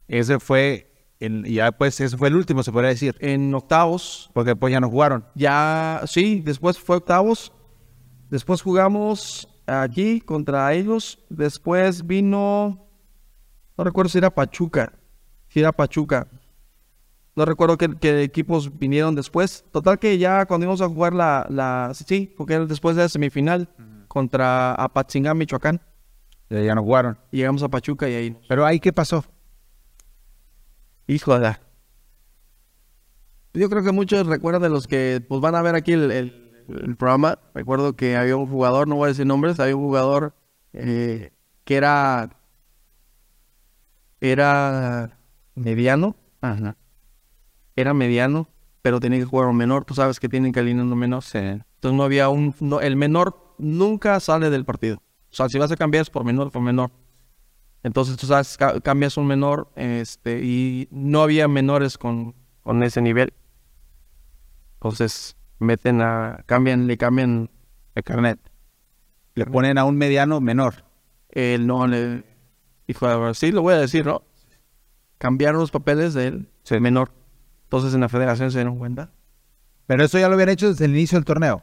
Ese fue, el, ya pues ese fue el último, se podría decir. En octavos, Porque después ya no jugaron. ya, sí, después fue octavos. Después jugamos aquí contra ellos. Después vino, no recuerdo si era Pachuca. Si era Pachuca. No recuerdo qué, qué equipos vinieron después. Total que ya cuando íbamos a jugar la, la sí, porque era después de la semifinal contra Apatzingán, Michoacán. Ya, ya no jugaron. Y llegamos a Pachuca y ahí. Pero ahí, ¿qué pasó? Híjole. Yo creo que muchos recuerdan de los que pues van a ver aquí el, el- el programa. Recuerdo que había un jugador, no voy a decir nombres, había un jugador eh, que era era mediano, Ajá. era mediano, pero tenía que jugar un menor. Tú sabes que tienen que alinear un menor. Entonces no había un, no, el menor nunca sale del partido. O sea, si vas a cambiar es por menor, por menor. Entonces tú sabes, ca- cambias un menor, este, y no había menores con, con ese nivel. Entonces meten a, cambian, le cambian El carnet. Le ponen a un mediano menor. el no, le, hijo de sí, lo voy a decir, ¿no? Cambiaron los papeles del menor. Entonces en la federación se dieron cuenta. Pero eso ya lo habían hecho desde el inicio del torneo.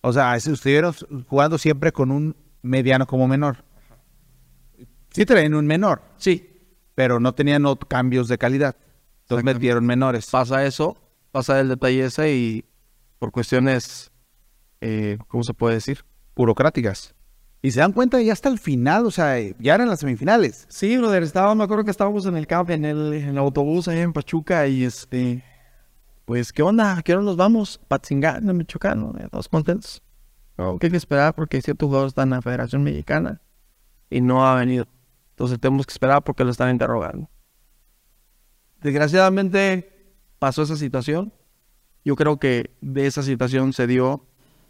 O sea, es- estuvieron jugando siempre con un mediano como menor. Sí traían un menor, Sí, pero no tenían cambios de calidad. Entonces metieron menores. pasa eso, pasa el detalle ese y por cuestiones, eh, ¿cómo se puede decir? burocráticas. Y se dan cuenta ya hasta el final, o sea, ya eran las semifinales. Sí, brother, estaba, me acuerdo que estábamos en el camp, en el, en el autobús ahí en Pachuca y este, pues, ¿qué onda? ¿A ¿Qué hora nos vamos? Patzingán, en Michoacán, ¿no? Todos contentos. No, que hay que esperar porque cierto jugador está en la Federación Mexicana y no ha venido. Entonces tenemos que esperar porque lo están interrogando. Desgraciadamente pasó esa situación. Yo creo que de esa situación se dio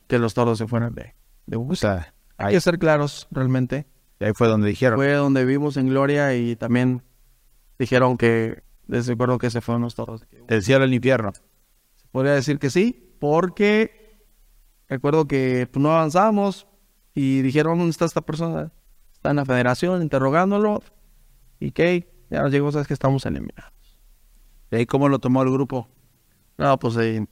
que los toros se fueran de, de O sea, Hay ahí, que ser claros, realmente ahí fue donde dijeron. fue donde vivimos en Gloria y también dijeron que les recuerdo que se fueron los toros. Del cielo al infierno. Podría decir que sí, porque recuerdo que pues, no avanzamos y dijeron, ¿dónde está esta persona? Está en la federación interrogándolo y que ya nos llegó, sabes que estamos eliminados. ¿Y ahí cómo lo tomó el grupo? No, pues ahí,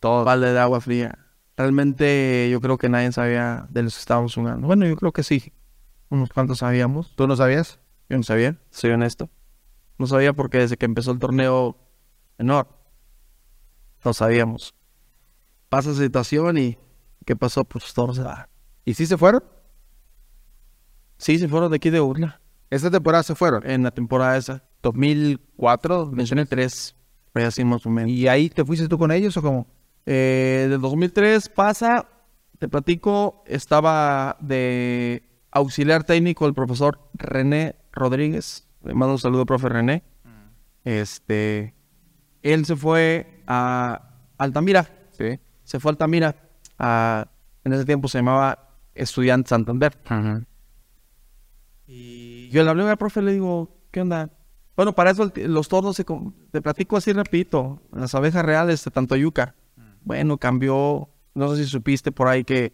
todo balde de agua fría. Realmente yo creo que nadie sabía de los que estábamos jugando. Bueno, yo creo que sí. Unos cuantos sabíamos. ¿Tú no sabías? Yo no sabía, soy honesto. No sabía porque desde que empezó el torneo menor, no sabíamos. Pasa esa situación y ¿qué pasó? Pues todos se va. ¿Y sí se fueron? Sí, se fueron de aquí de Urla Esta temporada se fueron. en la temporada esa. 2004. Mencioné tres, pero así más o menos. ¿Y ahí te fuiste tú con ellos o cómo? Eh, del 2003 pasa, te platico, estaba de auxiliar técnico el profesor René Rodríguez. Le mando un saludo, profe René. Este, él se fue a Altamira. Sí. Se fue a Altamira. a- en ese tiempo se llamaba Estudiante Santander. Y yo le hablé al profe y le digo, ¿qué onda? Bueno, para eso el- los tornos, se, te platico así rapidito, las abejas reales de Tantoyuca. Bueno, cambió, no sé si supiste por ahí que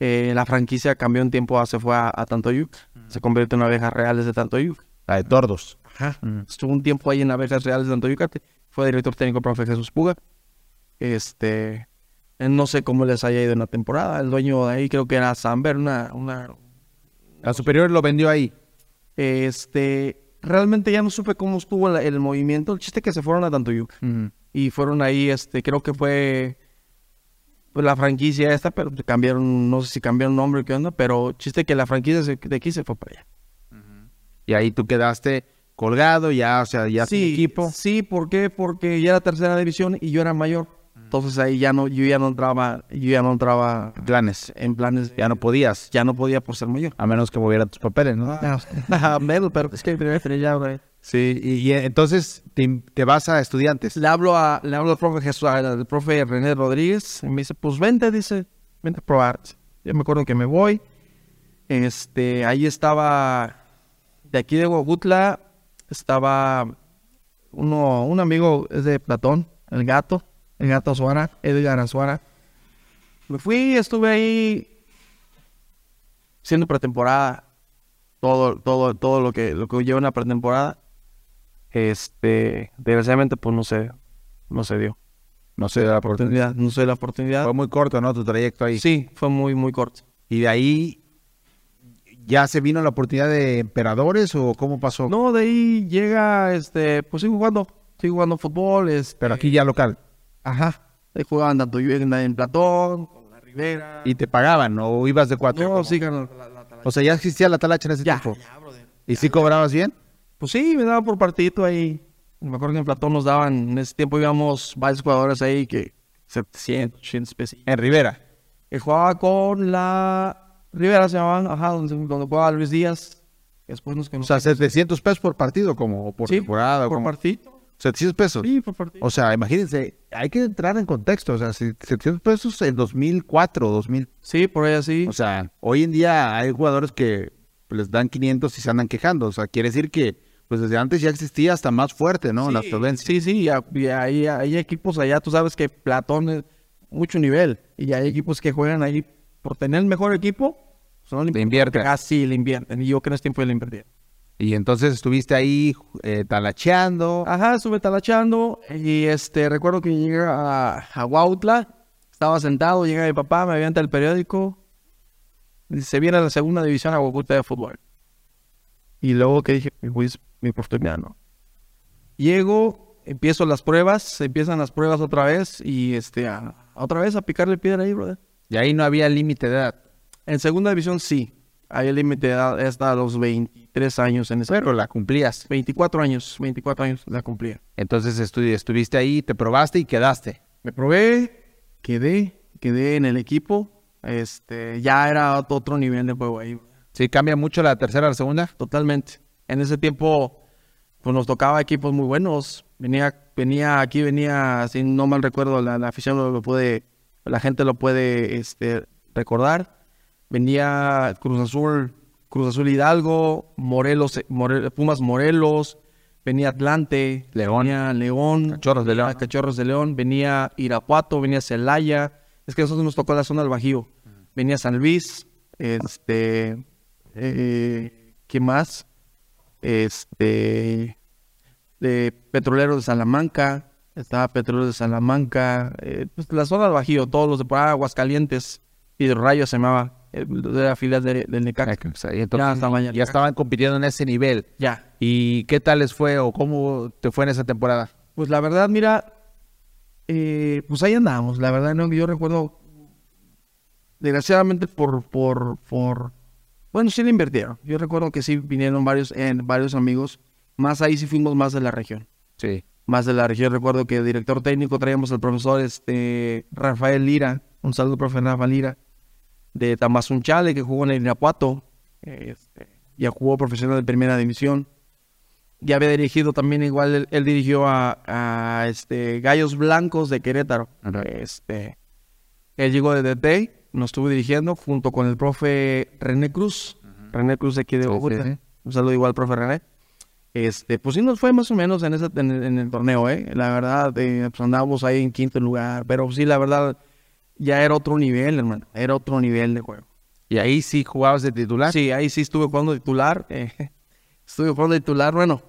eh, la franquicia cambió un tiempo, se fue a, a Tantoyuca. Se convirtió en abejas reales de Tantoyuca. La de tordos. Ajá. Estuvo un tiempo ahí en Abejas Reales de Tantoyuca. te- Fue director técnico profe Jesús Puga. Este, eh, no sé cómo les haya ido en la temporada. El dueño de ahí creo que era Samber, una, una, La superior lo vendió ahí. Este, realmente ya no supe cómo estuvo la- el, movimiento. El chiste que se fueron a Tantoyuca. Y fueron ahí, este, creo que fue pues, la franquicia esta, pero cambiaron, no sé si cambiaron nombre o qué onda, pero chiste que la franquicia de aquí se fue para allá. Y ahí tú quedaste colgado, ya, o sea, ya sin sí, equipo. Sí, ¿por qué? Porque ya era tercera división y yo era mayor. Entonces ahí ya no, yo ya no entraba, yo ya no entraba Planes. en planes, Ya no podías. ya no podía por ser mayor. A menos que movieran tus papeles, ¿no? Ah, menos, pero es que ya, güey. Sí, y, y entonces te, te vas a estudiantes. Le hablo a, le hablo al profe Jesús, al profe René Rodríguez, y me dice, pues vente, dice, vente a probar. Yo me acuerdo que me voy. Este, ahí estaba, de aquí de Huagutla, estaba uno, un amigo es de Platón, el gato, el gato Azuara, Edgar Azuara. Me fui, estuve ahí siendo pretemporada, todo, todo, todo lo que, lo que lleva una pretemporada. Este, desgraciadamente, pues no sé, no se dio. No sé, la oportunidad. No sé la oportunidad. Fue muy corto, ¿no? Tu trayecto ahí. Sí, fue muy, muy corto. Y de ahí ya se vino la oportunidad de emperadores o cómo pasó. No, de ahí llega, este, pues sigo jugando, sigo jugando fútbol, este, Pero aquí ya local. Ajá, ahí jugaban tanto yo en, en Platón, con la Rivera. Y te pagaban, ¿no? ¿O ibas de cuatro? no, ¿Cómo? sí, ganó O sea, ya existía la talacha en ese ya, tiempo. ya, brother. ¿Y sí cobrabas bien? Pues sí, me daban por partidito ahí. Me acuerdo que en Platón nos daban, en ese tiempo íbamos varios jugadores ahí que 700, 800 pesos. En Rivera. Que jugaba con la Rivera, se llamaban, ajá, donde, donde jugaba Luis Díaz. Después nos O sea, 700 pesos por partido, como o por Sí, temporada. o por como- partido. 700 pesos. Sí, por partido. O sea, imagínense, hay que entrar en contexto. O sea, si 700 pesos en 2004, 2000. Sí, por ahí así. O sea, hoy en día hay jugadores que les dan 500 y se andan quejando. O sea, quiere decir que pues desde antes ya existía hasta más fuerte, ¿no? La Sí, violencia. Sí, sí, y a- y hay, hay equipos allá, tú sabes que Platón es mucho nivel. Y hay equipos que juegan ahí por tener el mejor equipo. no le invierten. Ah, sí, le invierten. Y yo que en ese tiempo le invertí. Y entonces estuviste ahí eh, talacheando. Ajá, estuve talachando y este, recuerdo que llegué a, a Huautla, estaba sentado, llega mi papá, me avienta el periódico, se viene a la segunda división a Huautla de fútbol. Y luego que dije, mi juiz, mi oportunidad, ¿no? Llego, empiezo las pruebas, empiezan las pruebas otra vez y este, a- otra vez a picarle piedra ahí, brother. Y ahí no había límite de edad. En segunda división sí, hay el límite de hasta los 23 años en ese. Pero la cumplías. 24 años, 24 años la cumplía. Entonces estu- estuviste ahí, te probaste y quedaste. Me probé, quedé, quedé en el equipo. Este, ya era ot- otro nivel de juego ahí, ¿Sí cambia mucho la tercera a la segunda? totalmente. En ese tiempo, pues nos tocaba equipos muy buenos. Venía, venía, aquí venía, si no mal recuerdo, la, la afición lo, lo puede, la gente lo puede, este, recordar. Venía Cruz Azul, Cruz Azul Hidalgo, Morelos, eh, Pumas Morelos, venía Atlante, León. venía León, Cachorros de León. Cachorros de León, venía Irapuato, venía Celaya. Es que a nosotros nos tocó la zona del Bajío. Venía San Luis, este, eh, ¿qué más? Este, de Petrolero de Salamanca, estaba Petrolero de Salamanca, eh, pues la zona del Bajío, todos los de por Aguascalientes y de Rayo se llamaba, de la filial de- del Necaxa. O sea, y entonces Ya estaban ya- ya estaban compitiendo en ese nivel. Ya, ¿Y qué tal les fue o cómo te fue en esa temporada? Pues la verdad, mira, eh, pues ahí andamos. La verdad, no, yo recuerdo, desgraciadamente por, por, por, bueno, sí le invirtieron. Yo recuerdo que sí vinieron varios, en varios amigos. Más ahí sí fuimos más de la región. Sí. Más de la región. Recuerdo que director técnico traíamos al profesor este, Rafael Lira. Un saludo, profe Rafael Lira. De Tamazunchale, que jugó en el Irapuato. Este, ya jugó profesional de primera división. Ya había dirigido también, igual él, él dirigió a, a, este, Gallos Blancos de Querétaro. Este, él llegó de DT, nos estuvo dirigiendo junto con el profe René Cruz. René Cruz de aquí de Bogotá. sí, sí. Un saludo igual al profe René. Este, pues sí nos fue más o menos en, ese, en el torneo, ¿eh? La verdad, eh, pues andábamos ahí en quinto lugar. Pero sí, la verdad, ya era otro nivel, hermano. Era otro nivel de juego. ¿Y ahí sí jugabas de titular? Sí, ahí sí estuve jugando titular. eh, estuve jugando titular, bueno,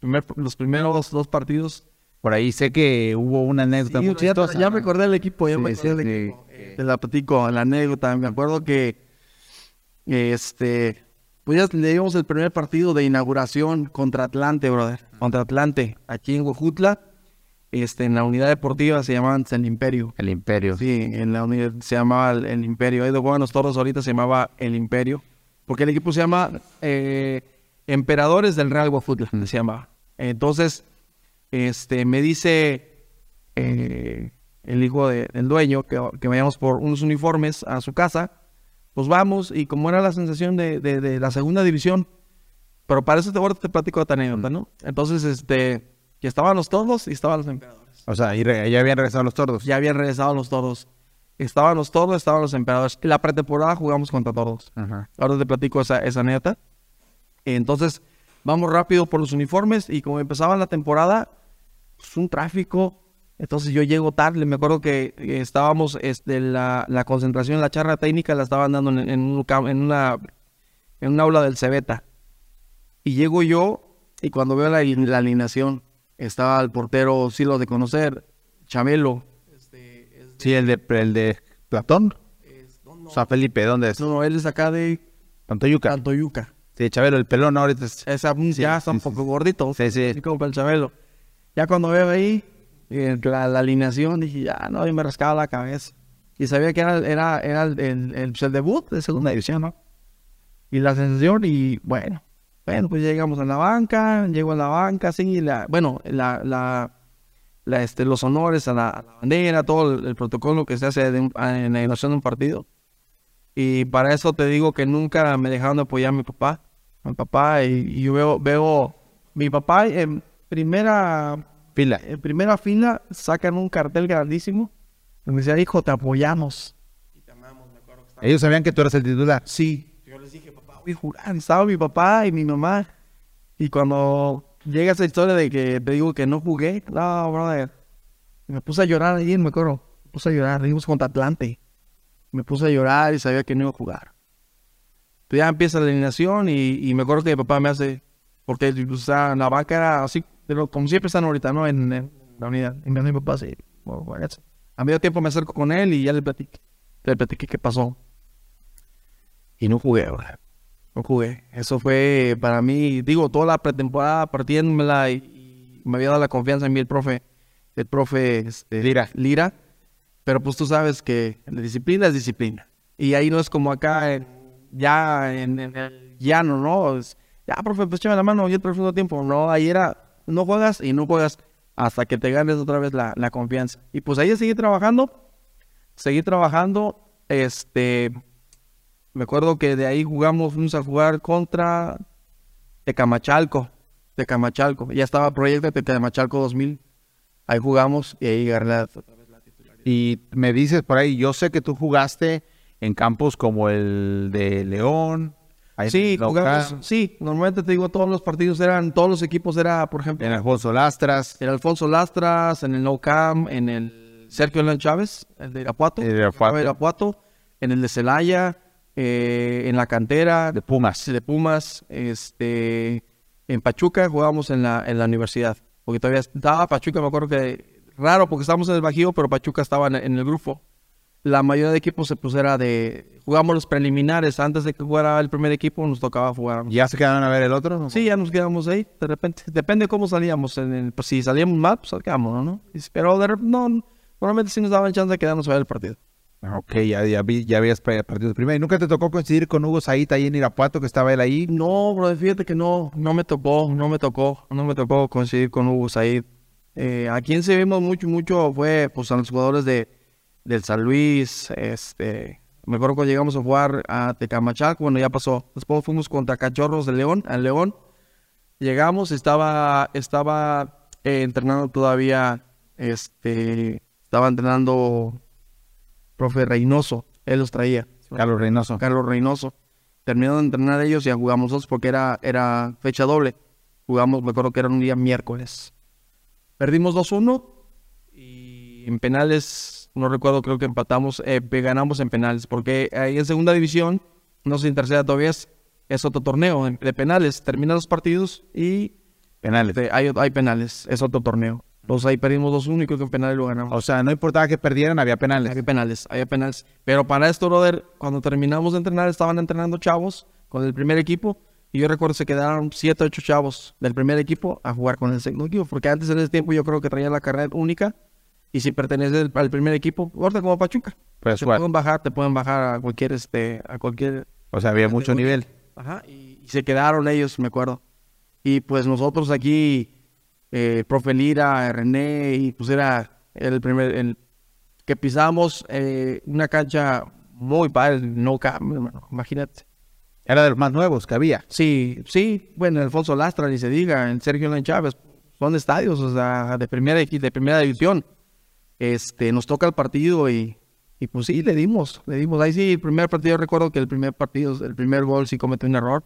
primer- los primeros dos partidos. Por ahí sé que hubo una anécdota Sí, muy ya, chistosa, ya me acordé del equipo, ya me acordé del sí. equipo. Eh, Te la platico, la anécdota. Me acuerdo que, este, pues ya le dimos el primer partido de inauguración contra Atlante, brother. Contra Atlante, aquí en Huejutla. Este, en la unidad deportiva se llamaban el Imperio. El Imperio. Sí, en la unidad se llamaba el, el Imperio. Ahí juegan los toros ahorita se llamaba el Imperio. Porque el equipo se llama eh, Emperadores del Real Guafutla, se llamaba. Entonces, este, me dice eh, el hijo de- del dueño que, que vayamos por unos uniformes a su casa. Pues vamos, y como era la sensación de, de- de la segunda división, pero para eso te, te platico otra anécdota, ¿no? Entonces, este, que estaban los toros y estaban los emperadores. O sea, y ya habían regresado los tordos. Ya habían regresado los toros. Estaban los toros, estaban los emperadores. En la pretemporada jugamos contra todos. Ajá. Ahora te platico esa, esa neta. Entonces, vamos rápido por los uniformes y como empezaba la temporada, pues un tráfico Entonces yo llego tarde, me acuerdo que estábamos, este, la, la concentración, la charla técnica la estaban dando en, en un en una, en un aula del Cebeta. Y llego yo y cuando veo la, la alineación, estaba el portero, sí lo de conocer, Chabelo. Sí, el de, el de Platón. O sea, Felipe, ¿dónde es? No, no, él es acá de Pantoyuca. Cantoyuca. Sí, Chabelo, el pelón ahorita es... Esa, ya está un sí, poco sí. gordito. Sí, sí. Así como para el Chabelo. Ya cuando veo ahí la, la alineación, dije, ya, no, y me rascaba la cabeza. Y sabía que era, era, era el, el, el- pues, el debut de segunda división, ¿no? Y la sensación, y bueno, bueno, pues llegamos a la banca, llego a la banca, sí, la, bueno, la, la, la, este, los honores a la, a la bandera, todo el, el protocolo que se hace de un- en la inauguración de un partido. Y para eso te digo que nunca me dejaron de apoyar a mi papá. a Mi papá, y, y yo veo, veo mi papá en primera, Pila. en primera fila sacan un cartel grandísimo donde decía, hijo, te apoyamos. Ellos sabían que tú eras el titular. Sí. Yo les dije, a jurar. Estaba mi papá y mi mamá. Y cuando llega esa historia de que te digo que no jugué, no, brother. Me puse a llorar ahí, me acuerdo. Me puse a llorar. Dimos contra Atlante. Me puse a llorar y sabía que no iba a jugar. Pues ya empieza la alineación y, y me acuerdo que mi papá me hace. Porque o sea, la banca era así, pero como siempre están ahorita, ¿no? En, en la unidad. Y mi papá así. bueno. A medio tiempo me acerco con él y ya le platiqué. Le platiqué qué pasó. Y no jugué, güey. No jugué. Eso fue para mí, digo, toda la pretemporada partiéndomela y, y me había dado la confianza en mí el profe, el profe este, Lira. Lira. Pero pues tú sabes que la disciplina es disciplina. Y ahí no es como acá, en- ya en, en el llano, ¿no? Es, ya, profe, pues échame la mano, yo te segundo tiempo. No, ahí era, no juegas y no juegas hasta que te ganes otra vez la, la confianza. Y pues ahí seguí trabajando, seguí trabajando, este, me acuerdo que de ahí jugamos, fuimos a jugar contra Tecamachalco, Tecamachalco. Ya estaba proyecto de Tecamachalco 2000. Ahí jugamos y ahí agarré la... Y me dices por ahí, yo sé que tú jugaste en campos como el de León. ahí Sí, en jugamos, sí, normalmente te digo, todos los partidos eran, todos los equipos era, por ejemplo, En Alfonso Lastras. el Alfonso Lastras, en el No Cam, en el Sergio León Chávez, el de Irapuato, El de. Irapuato, en el de Celaya, eh, en la cantera, De Pumas. de Pumas, este, en Pachuca jugábamos en la, en la universidad, porque todavía estaba Pachuca, me acuerdo que raro porque estábamos en el Bajío, pero Pachuca estaba en, en el grupo. La mayoría de equipos se pues era de, jugamos los preliminares, antes de que jugara el primer equipo nos tocaba jugar. ¿Ya se quedaron a ver el otro? no? Sí, ya nos quedamos ahí, de repente, depende de cómo salíamos, en el- pues si salíamos mal, pues quedamos, ¿no? Pero de no, normalmente sí nos daban chance de quedarnos a ver el partido. Ok, ya, ya, vi, ya habías partido primero. ¿Y nunca te tocó coincidir con Hugo Saita ahí en Irapuato, que estaba él ahí? No, bro, fíjate que no, no me tocó, no me tocó, no me tocó coincidir con Hugo Said. Eh, a quien se vimos mucho, mucho fue pues a los jugadores de, del San Luis, este, me acuerdo cuando llegamos a jugar a Tecamachalco, bueno, ya pasó. Después fuimos contra Cachorros de León, al León. Llegamos, estaba, estaba eh, entrenando todavía, este, estaba entrenando profe Reynoso, él los traía. Carlos Reynoso. Carlos Reynoso. Terminaron de entrenar ellos y ya jugamos nosotros porque era, era fecha doble. Jugamos, me acuerdo que era un día miércoles. Perdimos 2-1 y en penales, no recuerdo, creo que empatamos, eh, ganamos en penales porque ahí en segunda división, no sé en tercera todavía es, es otro torneo de penales. Terminan los partidos y Penales. este, hay, hay penales, es otro torneo. Entonces ahí perdimos 2-1 y creo que en penales lo ganamos. O sea, no importaba que perdieran, había penales. Había penales, había penales. Pero para esto, brother, cuando terminamos de entrenar, estaban entrenando chavos con el primer equipo. Y yo recuerdo que se quedaron 7 o 8 chavos del primer equipo a jugar con el segundo equipo. Porque antes en ese tiempo yo creo que traían la carrera única. Y si perteneces al primer equipo, ahorita como Pachuca. Puedes te jugar. pueden bajar, te pueden bajar a cualquier, este, a cualquier O sea, había mucho nivel. Ajá, y, y se quedaron ellos, me acuerdo. Y pues nosotros aquí, eh, profe Lira, René, y pues era el primer, el que pisamos eh, una cancha muy padre, no imagínate. Era de los más nuevos que había. Sí, sí, bueno, Alfonso Lastra, ni se diga, el Sergio León Chávez, son estadios, o sea, de primera, de primera división. Este, nos toca el partido y, y pues sí, le dimos, le dimos. Ahí sí, el primer partido, recuerdo que el primer partido, el primer gol sí cometió un error.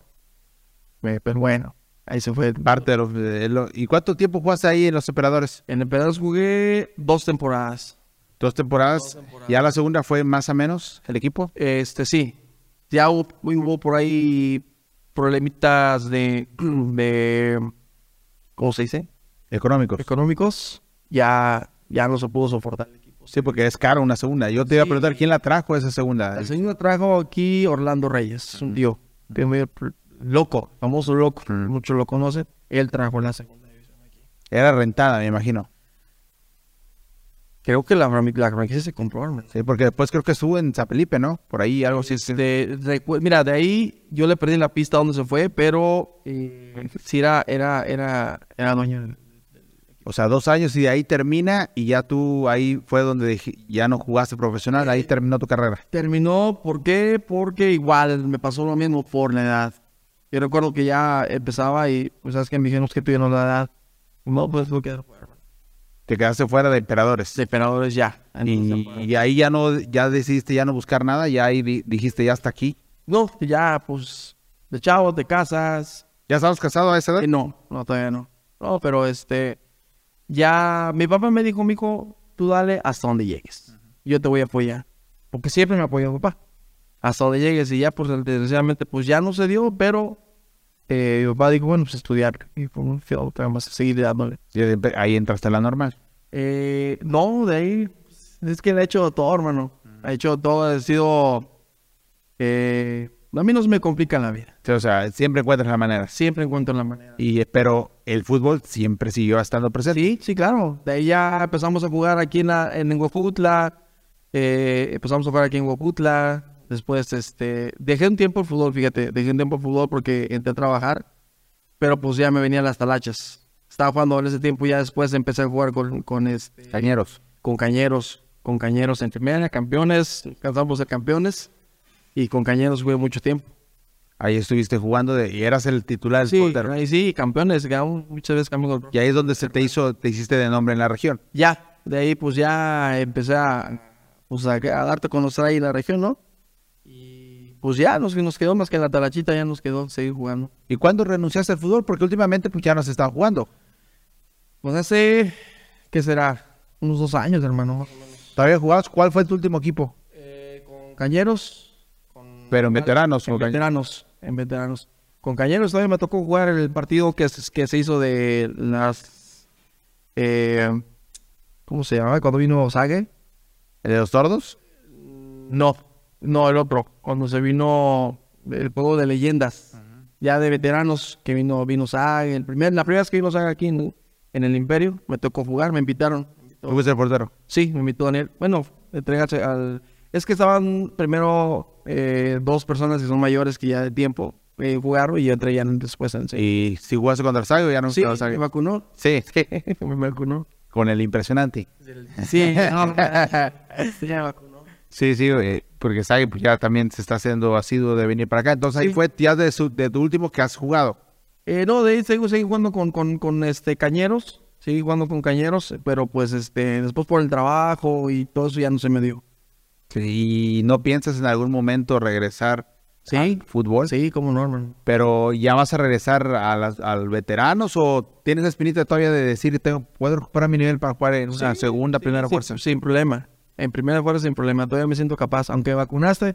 Eh, pero bueno, Ahí se fue. Parte de los, de lo- ¿Y cuánto tiempo jugaste ahí en los operadores? En Emperadores jugué dos temporadas. Dos temporadas. Dos temporadas. ¿Ya la segunda fue más o menos el equipo? Este, sí. Ya hubo, hubo por ahí problemitas de, de, ¿cómo se dice? Económicos. Económicos. Ya, ya no se pudo soportar el equipo. Sí, porque es caro una segunda. Yo te iba a preguntar quién la trajo esa segunda. El señor trajo aquí Orlando Reyes, es un tío que es muy loco, famoso loco, muchos lo conocen. Él trajo la segunda división aquí. Era rentada, me imagino. Creo que la, la franquicia se compró, hermano. Sí, porque después creo que estuvo en Zapelipe, ¿no? Por ahí algo así. recu- mira, de ahí yo le perdí la pista donde se fue, pero eh, sí era, era, era, era dueño del- O sea, dos años y de ahí termina y ya tú ahí fue donde ya no jugaste profesional, ahí terminó tu carrera. Terminó, ¿por qué? Porque igual me pasó lo mismo por la edad. Yo recuerdo que ya empezaba y, pues, ¿sabes qué? Me dijeron "Es que tú ya no la edad. No, pues, lo que Te quedaste fuera de emperadores. De operadores ya. Entonces, Y, y ahí ya no, ya decidiste ya no buscar nada, ya ahí di- dijiste ya hasta aquí. No, ya, pues, de chavos, de casas. ¿Ya estabas casado a esa edad? Eh, no, no, todavía no. No, pero este, ya, mi papá me dijo, mijo, tú dale hasta donde llegues. Yo te voy a apoyar. Porque siempre me apoyó mi papá. Hasta donde llegues. Y ya, pues, desgraciadamente, pues, ya no se dio, pero eh, mi papá dijo, bueno, pues, estudiar. Y pues, un feo, vamos a seguir dándole. Y ahí entraste a la normal. Eh, no, de ahí, pues, es que le he hecho todo, hermano. Ha hecho todo, he sido, eh, a mí no se me complica la vida. O sea, siempre encuentras la manera. Siempre encuentro la manera. Y pero el fútbol siempre siguió estando presente. Sí, sí, claro. De ahí ya empezamos a jugar aquí en, la, en Huejutla. eh, empezamos a jugar aquí en Huejutla. Después, este, dejé un tiempo el fútbol, fíjate. Dejé un tiempo el fútbol porque entré a trabajar. Pero pues ya me venían las talachas. Estaba jugando en ese tiempo y ya después empecé a jugar con, con, este, Cañeros. con cañeros. Con cañeros en primera, campeones. Alcanzamos a ser campeones. Y con cañeros jugué mucho tiempo. Ahí estuviste jugando de, y eras el titular del Sí, portero. ahí sí, campeones. Muchas veces campeones. Y ahí es donde se te hizo, te hiciste de nombre en la región. ya, de ahí pues ya empecé a, pues a, a darte a conocer ahí la región, ¿no? Pues ya nos, nos quedó más que la talachita, ya nos quedó seguir jugando. ¿Y cuándo renunciaste al fútbol? Porque últimamente pues ya no se estaba jugando. Pues hace, ¿qué será? Unos dos años, hermano. ¿Todavía jugabas? ¿Cuál fue tu último equipo? Eh, con Cañeros. Con, Pero en veteranos. en ¿o cañ- veteranos, en veteranos. Con Cañeros todavía me tocó jugar el partido que, se- que se hizo de las... eh, ¿Cómo se llamaba? Cuando vino Sague. ¿El de los tordos? No, no, el otro. Cuando se vino el juego de leyendas. Ya de veteranos, que vino, vino Saga. El primer, la primera vez que vino Saga aquí en, en el Imperio, me tocó jugar, me invitaron. ¿Tú fuiste el portero? Sí, me invitó Daniel. Bueno, entregarse al... Es que estaban primero eh, dos personas que son mayores que ya de tiempo eh, jugaron y yo entré ya después en sí. ¿Y si jugaste contra el Sago ya no Sí, me vacunó. Sí, me vacunó. con el impresionante. Sí, no, sí, me vacunó. Sí, sí, eh, porque Sague pues, ya también se está haciendo asiduo de venir para acá. Entonces ahí Sí. fue ya de, su- de tu último que has jugado. Eh, no, de ahí seguí, seguí jugando con, con, con, este Cañeros, seguí jugando con Cañeros, pero pues este después por el trabajo y todo eso ya no se me dio. ¿Y no piensas en algún momento regresar Sí, al fútbol? sí, como Norman. Pero ya vas a regresar a las, al veteranos o tienes la espinita todavía de decir, tengo, puedo recuperar mi nivel para jugar en una segunda, primera Sí, fuerza. Sin problema. En primera fuerza sin problema. Todavía me siento capaz, aunque vacunaste,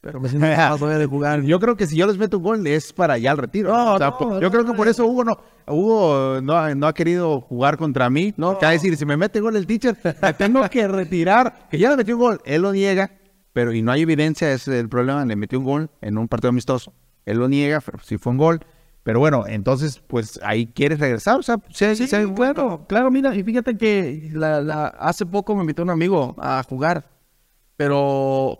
pero me siento capaz todavía de jugar. Yo creo que si yo les meto un gol es para ya el retiro. No, O sea, no, yo creo que por eso Hugo no, Hugo no, ha- no ha querido jugar contra mí. No, que decir, si me mete gol el teacher, me tengo que retirar. Que ya le metió un gol, él lo niega, pero y no hay evidencia, ese es el problema, le metió un gol en un partido amistoso. Él lo niega, pero sí fue un gol. Pero bueno, entonces, pues ahí quieres regresar, o sea, sí, Sí, sí, bueno, claro, mira, y fíjate que la, la- hace poco me invitó un amigo a jugar, pero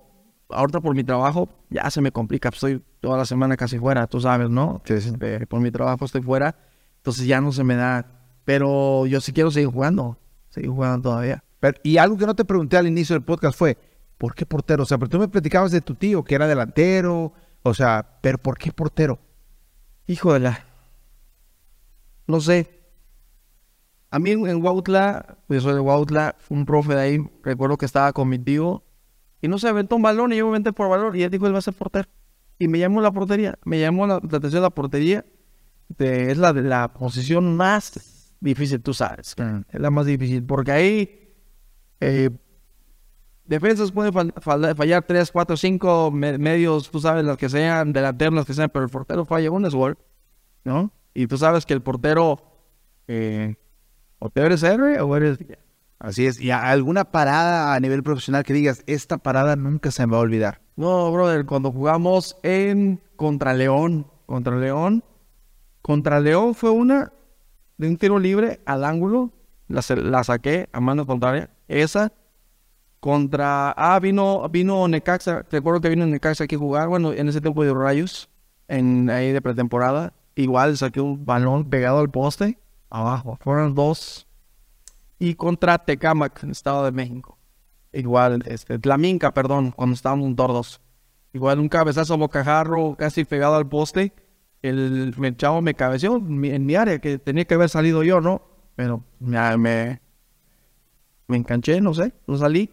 ahorita por mi trabajo ya se me complica, pues, estoy toda la semana casi fuera, tú sabes, ¿no? Sí, sí. Este, por mi trabajo estoy fuera, entonces ya no se me da, pero yo sí quiero seguir jugando, seguir jugando todavía. Pero- y algo que no te pregunté al inicio del podcast fue, ¿por qué portero? O sea, pero tú me platicabas de tu tío, que era delantero, o sea, pero ¿por qué portero? Hijo de la... No sé. A mí en Huautla, pues yo soy de Huautla, un profe de ahí, recuerdo que estaba con mi tío y no se aventó un balón y yo me aventé por balón y él dijo, él va a ser portero. Y me llamó la portería, me llamó la, la atención la portería de- es la de la posición más difícil, tú sabes. Es la más difícil, porque ahí eh, defensas pueden fal- fal- fallar 3, 4, 5 medios, tú sabes, los que sean, delanteros, que sean, pero el portero falla un es gol, ¿no? Y tú sabes que el portero, eh, o te eres héroe o eres... Así es. ¿Y alguna parada a nivel profesional que digas, esta parada nunca se me va a olvidar? No, brother, cuando jugamos en contra León, contra León, contra León fue una de un tiro libre al ángulo, la, la saqué a mano contraria, esa contra ah vino vino Necaxa, recuerdo que vino Necaxa aquí a jugar, bueno, en ese tiempo de Rayos, en ahí de pretemporada, igual saqué un balón pegado al poste, abajo, fueron dos y contra Tecámac, en Estado de México. Igual, este, Tlaminca, perdón, cuando estábamos en Tordos. Igual un cabezazo bocajarro casi pegado al poste. El, el chavo me cabeció en mi área, que tenía que haber salido yo, ¿no? Pero me, me, me enganché, no sé, no salí.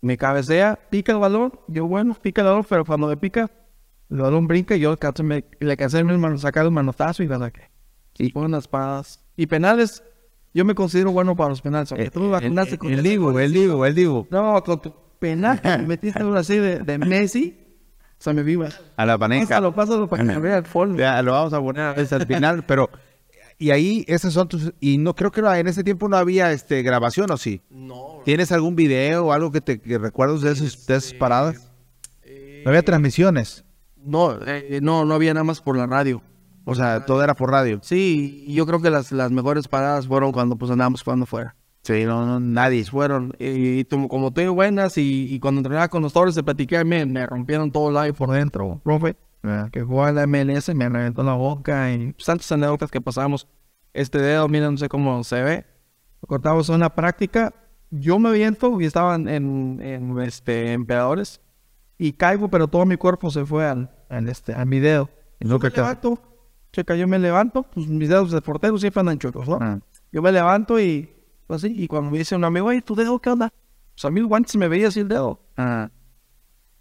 Me cabecea, pica el balón. Yo, bueno, pica el balón, pero cuando me pica, el balón brinca y yo me, le alcancé sacar el manotazo y la saqué. Y fueron las paradas. Y penales, yo me considero bueno para los penales. aunque tú me vacunaste con el ese Divo, el Divo, el Divo. no, con tu penal me metiste una así de, de Messi. O sea, me viva. A la paneja. Pásalo, pásalo para que vea el fondo. Ya lo vamos a poner a veces al final, pero... Y ahí, esos son tus... Y no creo que no- en ese tiempo no había este grabación, ¿o sí? No, ¿Tienes algún video o algo que te que recuerdes de, esos- de esas paradas? No había transmisiones. no, eh, no, no había nada más por la radio. O sea, todo era por radio. Sí, y yo creo que las, las mejores paradas fueron cuando pues andábamos jugando fuera. Sí, no, no, nadie. Fueron, y, y tú- como tengo buenas, y, y cuando entrenaba con los toros se platiqué, me, me rompieron todo el aire por dentro, profe. Que jugaba en la MLS, me reventó la boca y tantas anécdotas que pasamos. Este dedo, mira, no sé cómo se ve. Lo cortamos una práctica. Yo me viento y estaban en, en, este, emperadores. Y caigo, pero todo mi cuerpo se fue al, al, este, a mi dedo. Y no que levanto, checa, yo me levanto, pues mis dedos de portero siempre andan chuecos, ¿no? Ah. Yo me levanto y pues, así, y cuando me dice un amigo, oye, ¿tu dedo qué onda? Pues a mí el guante se me veía así el dedo. Ah.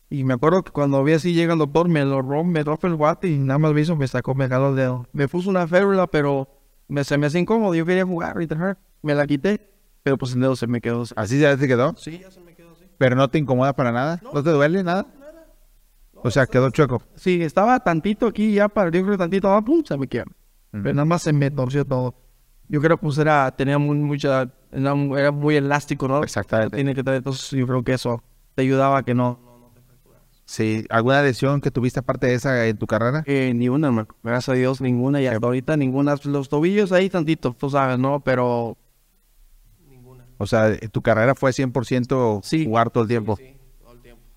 Y me acuerdo que cuando vi así llega el doctor, me lo rompe, me rompe el guante y nada más me hizo, me sacó, me jaló el dedo. Me puso una férula, pero me, se me hacía incómodo, yo quería jugar y trabajar. Me la quité, pero pues el dedo se me quedó. así. ¿Así ya te quedó? Sí, ya se me quedó así. ¿Pero no te incomoda para nada? ¿No, te duele nada? o sea, quedó chueco. Sí, estaba tantito aquí, ya para, yo creo que tantito abajo, pum, se me quedó. Ujú. Pero nada más se me torció todo. Yo creo que pues era, tenía muy, mucha, era, mu- era muy elástico, ¿no? Exactamente. Tiene que tener, entonces yo creo que eso te ayudaba a que no. Sí. ¿Alguna lesión que tuviste aparte de esa en tu carrera? Eh, ni una, Marco. gracias a Dios, ninguna. Y hasta ahorita ninguna. Los tobillos ahí tantito, tú sabes, ¿no? Pero O sea, tu carrera fue 100% Sí. jugar todo el tiempo.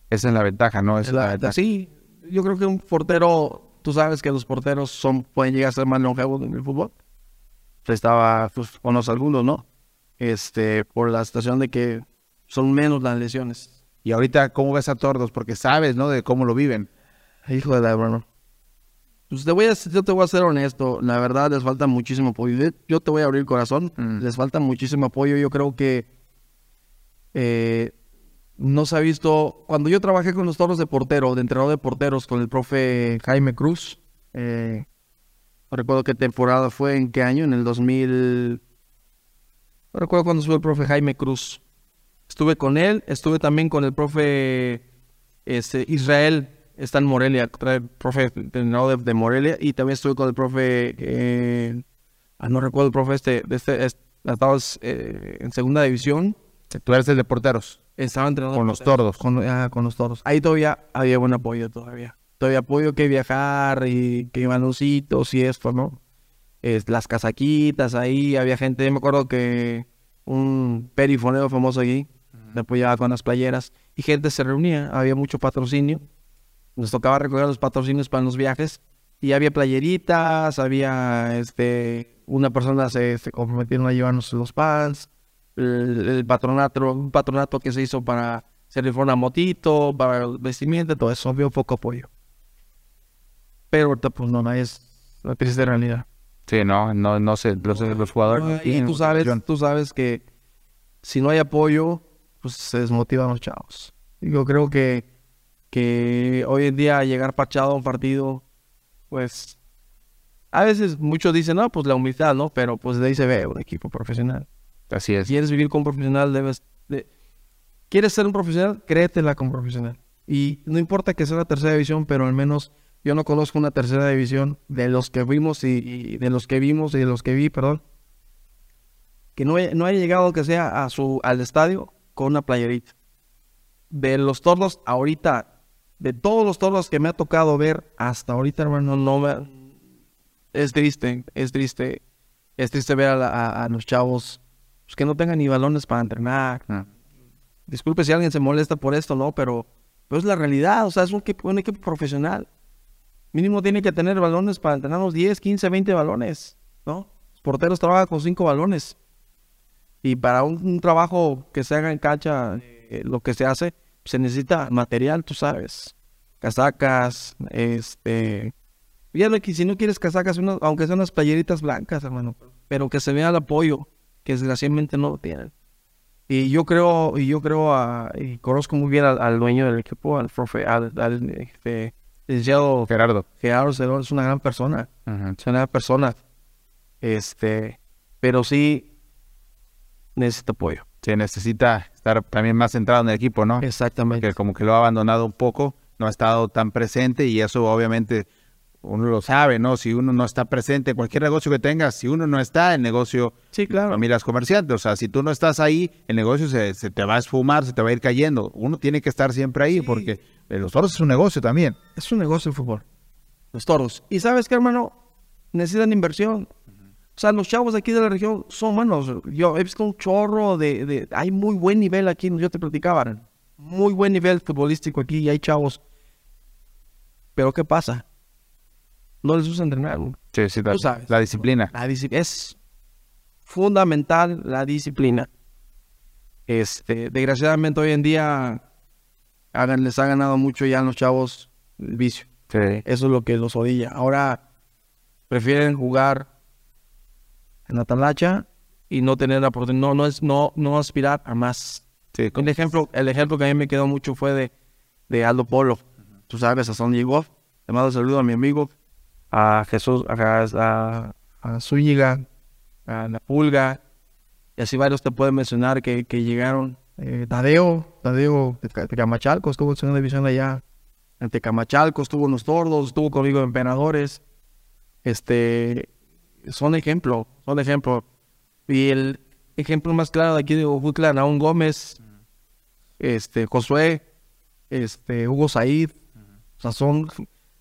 Esa es la ventaja, ¿no? Esa es la, la- ventaja. sí, yo creo que un portero, tú sabes que los porteros son pueden llegar a ser más longevos en el fútbol. Pues estaba, pues conoce algunos, ¿no? Este, por la situación de que son menos las lesiones. Y ahorita, ¿cómo ves a Tordos? Porque sabes, ¿no? De cómo lo viven. Hijo de la hermano. Pues te voy a, yo te voy a ser honesto, la verdad les falta muchísimo apoyo. Yo- te voy a abrir el corazón, Mm. les falta muchísimo apoyo. Yo creo que eh, no se ha visto. Cuando yo trabajé con los toros de portero, de entrenador de porteros, con el profe Jaime Cruz, eh, no recuerdo qué temporada fue, en qué año, en el 2000. No recuerdo cuándo estuvo el profe Jaime Cruz. Estuve con él, estuve también con el profe este, Israel, está en Morelia, el profe de, Morelia, y también estuve con el profe, eh, ah, no recuerdo el profe este, de este, es- estabas eh, en segunda división, Tú eres el de porteros. estaba entrenando Con los tordos. con, ah, con los toros. Ahí todavía había buen apoyo todavía. Todavía apoyo que viajar y que baloncitos y esto, ¿no? Es, las casaquitas ahí, había gente, yo me acuerdo que un perifoneo famoso allí, me apoyaba con las playeras y gente se reunía, había mucho patrocinio. Nos tocaba recoger los patrocinios para los viajes y había playeritas, había este una persona se, se comprometieron a llevarnos los pants, el, el patronato, un patronato que se hizo para servir una motito, para el vestimenta, todo eso, había poco apoyo. Pero ahorita pues no, no es la triste realidad. Sí, no, no, no sé. Los, los jugadores. y tú sabes, tú sabes que si no hay apoyo, pues se desmotivan los chavos. Yo creo que, que hoy en día llegar parchado a un partido, pues A veces muchos dicen, no, pues la humildad, ¿no? Pero pues de ahí se ve un equipo profesional. Así es. ¿Quieres vivir como profesional? Debes... De... ¿Quieres ser un profesional? Créetela como profesional. Y no importa que sea la tercera división, pero al menos yo no conozco una tercera división de los que vimos y, y de los que vimos y de los que vi, perdón, que no, haya- no haya llegado que sea a su, al estadio con una playerita. De los tornos ahorita, de todos los tornos que me ha tocado ver hasta ahorita, hermano, no me... Es triste, es triste. Es triste ver a, la- a- a los chavos pues, que no tengan ni balones para entrenar. Ah. Disculpe si alguien se molesta por esto, ¿no? Pero, pero es la realidad, o sea, es un equipo, un equipo profesional. Mínimo tiene que tener balones para entrenar unos 10, 15, 20 balones, ¿no? Los porteros trabajan con 5 balones. Y para un, un trabajo que se haga en cancha, eh, lo que se hace, se necesita material, tú sabes. Casacas, este... Fíjate que si no quieres casacas, aunque sean unas playeritas blancas, hermano, pero que se vea el apoyo, que desgraciadamente no lo tienen. Y yo creo, y yo creo, a, y conozco muy bien al, al dueño del equipo, al profe, al, al este, licenciado Gerardo. Gerardo Cerón, es una gran persona, Ajá. es una gran persona. Este, pero sí necesita apoyo. Se necesita estar también más centrado en el equipo, ¿no? Exactamente. que como que lo ha abandonado un poco, no ha estado tan presente y eso obviamente uno lo sabe, ¿no? Si uno no está presente en cualquier negocio que tengas, si uno no está, el negocio, Sí, claro. familias comerciantes, o sea, si tú no estás ahí, el negocio se, se te va a esfumar, se te va a ir cayendo. Uno tiene que estar siempre ahí porque eh, los toros es un negocio también. Es un negocio el fútbol. Los toros. Y sabes qué, hermano, necesitan inversión. O sea, los chavos de aquí de la región son buenos. Yo he visto un chorro de, de- Hay muy buen nivel aquí, yo te platicaba. Muy buen nivel futbolístico aquí y hay chavos. Pero ¿qué pasa? No les gusta entrenar. Sí, sí, Tú sabes. la disciplina. La disci- es fundamental la disciplina. Este, desgraciadamente hoy en día hagan- les ha ganado mucho ya a los chavos el vicio. Sí. Eso es lo que los odilla. Ahora prefieren jugar en la talacha y no tener la oportunidad, no, no es, no, no aspirar a más. Sí, El ejemplo, el ejemplo que a mí me quedó mucho fue de, de Aldo Polo. Tú sabes, a Son llegó. Le mando saludo a mi amigo, a Jesús, a, a, a Zúñiga, a La Pulga, y así varios te pueden mencionar que, que llegaron. Eh, Tadeo, Tadeo de, Ca- de Camachalco, estuvo en segunda división allá. En Tecamachalco, estuvo en los Tordos, estuvo conmigo en Emperadores. Este, son ejemplo, son ejemplo. Y el ejemplo más claro de aquí de Ojutla, Naún Gómez, este, Josué, este, Hugo Said, o sea, son,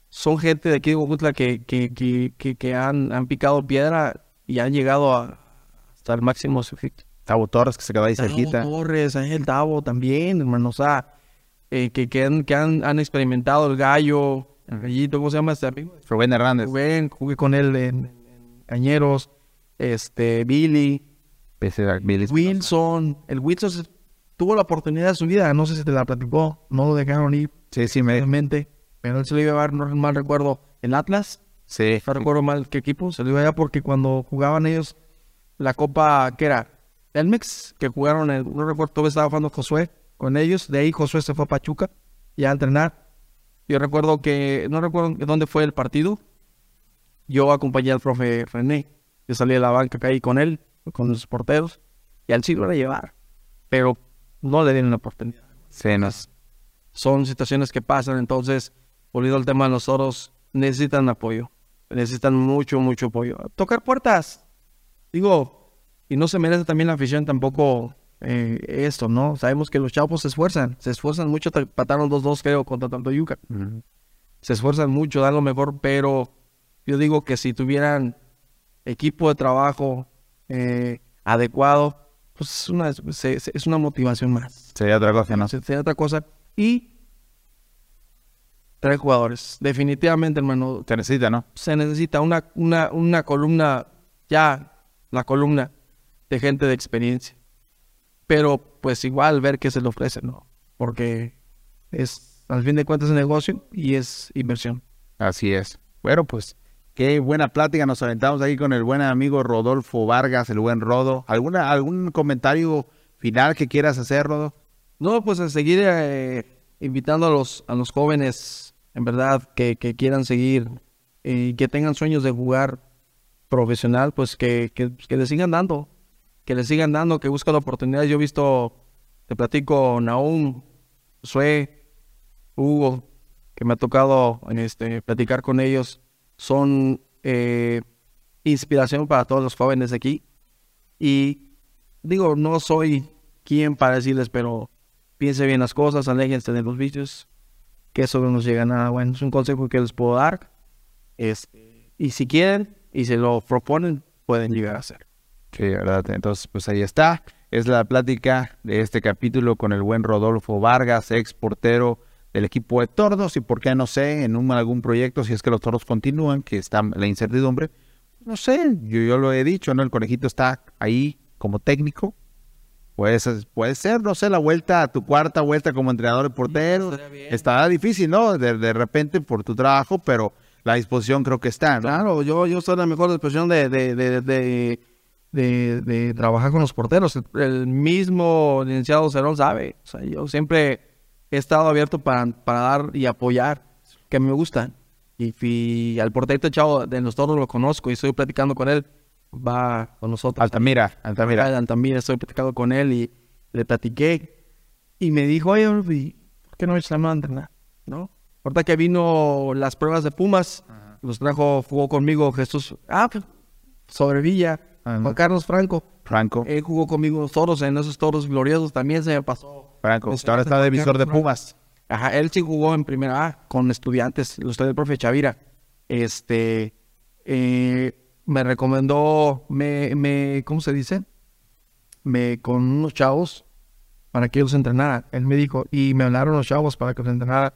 son gente de aquí de Ojutla que, que, que, que, que han, han picado piedra y han llegado a, hasta el máximo su. Tabo Torres que se quedó ahí Tavo cerquita. Torres, Ángel Tavo también, hermano, o sea, eh, que, que, han, que han, han experimentado el gallo, el gallito, ¿cómo se llama este amigo? Rubén Hernández. Rubén, jugué con él en Cañeros, este, Billy. Wilson, el Wilson tuvo la oportunidad de su vida, no sé si te la platicó, no lo dejaron ir, Sí, sí, me... pero él se lo iba a llevar, no mal recuerdo, el Atlas, Sí. no recuerdo mal qué equipo, se lo iba a llevar porque cuando jugaban ellos la Copa, ¿qué era? Elmex, que jugaron, el, no recuerdo, todavía estaba jugando Josué con ellos, de ahí Josué se fue a Pachuca ya a entrenar. Yo recuerdo que, no recuerdo dónde fue el partido, yo acompañé al profe René, yo salí de la banca caí con él, con los porteros, y al sí lo iba a llevar, pero no le dieron la oportunidad Sí, nos... son situaciones que pasan. Entonces, volviendo al tema de los oros, necesitan apoyo. Necesitan mucho, mucho apoyo. Tocar puertas. Digo, y no se merece también la afición tampoco eh, esto, ¿no? Sabemos que los chavos se esfuerzan. Se esfuerzan mucho. Pataron 2-2, creo, contra tanto Yuca. Se esfuerzan mucho, dan lo mejor, pero yo digo que si tuvieran equipo de trabajo eh, adecuado, pues es una, se- se- es una motivación más. Sería otra cosa, ¿no? Se- sería otra cosa. Y tres jugadores. Definitivamente, hermano, Se necesita, ¿no? se necesita una, una, una columna, ya la columna de gente de experiencia. Pero pues igual ver qué se le ofrece, ¿no? Porque es, al fin de cuentas, es negocio y es inversión. Así es. Bueno, pues qué buena plática nos aventamos aquí con el buen amigo Rodolfo Vargas, el buen Rodo. ¿Alguna, ¿Algún comentario final que quieras hacer, Rodo? No, pues a seguir eh, invitando a los, a los jóvenes, en verdad, que, que quieran seguir y que tengan sueños de jugar profesional, pues que, que, que le sigan dando, que le sigan dando, que busquen oportunidades. Yo he visto, te platico, Naum, Sue, Hugo, que me ha tocado este, platicar con ellos, son eh, inspiración para todos los jóvenes aquí. Y digo, no soy quien para decirles, pero piense bien las cosas, aléjense de los vicios, que eso no nos llega a nada bueno. Es un consejo que les puedo dar. Este, y si quieren y se lo proponen, pueden llegar a hacer. Sí, verdad. Entonces, pues ahí está. Es la plática de este capítulo con el buen Rodolfo Vargas, ex portero del equipo de Tordos y por qué no sé, en un, algún proyecto, si es que los Tordos continúan, que está la incertidumbre, no sé, yo, yo lo he dicho, ¿no? El conejito está ahí como técnico, puede ser, puede ser, no sé, la vuelta, a tu cuarta vuelta como entrenador de portero, estará difícil, ¿no? De, de repente por tu trabajo, pero la disposición creo que está, ¿no? Claro, yo, yo soy la mejor disposición de, de, de, de, de, de trabajar con los porteros. El, el mismo licenciado Cerón sabe. O sea, yo siempre he estado abierto para, para dar y apoyar, que me gustan. Y, y al porterito chavo de los toros lo conozco y estoy platicando con él. Va con nosotros. Altamira, Altamira. Ah, Altamira, estoy platicando con él y le platiqué. Y me dijo, oye, Orbi, ¿por qué no me llaman a entrenar? ¿No? Ahorita que vino las pruebas de Pumas, los trajo, jugó conmigo Jesús. Ah, pues, sobre Villa, Ajá. Juan Carlos Franco. Franco, Él jugó conmigo los toros, en esos toros gloriosos también se me pasó. Franco, Este, ahora está de visor de Pumas. Ajá, él sí jugó en primera A con estudiantes, lo estoy del profe Chavira. Este, eh, me recomendó, me, me, ¿cómo se dice? Me, con unos chavos para que ellos entrenaran. Él me dijo, y me hablaron los chavos para que los entrenara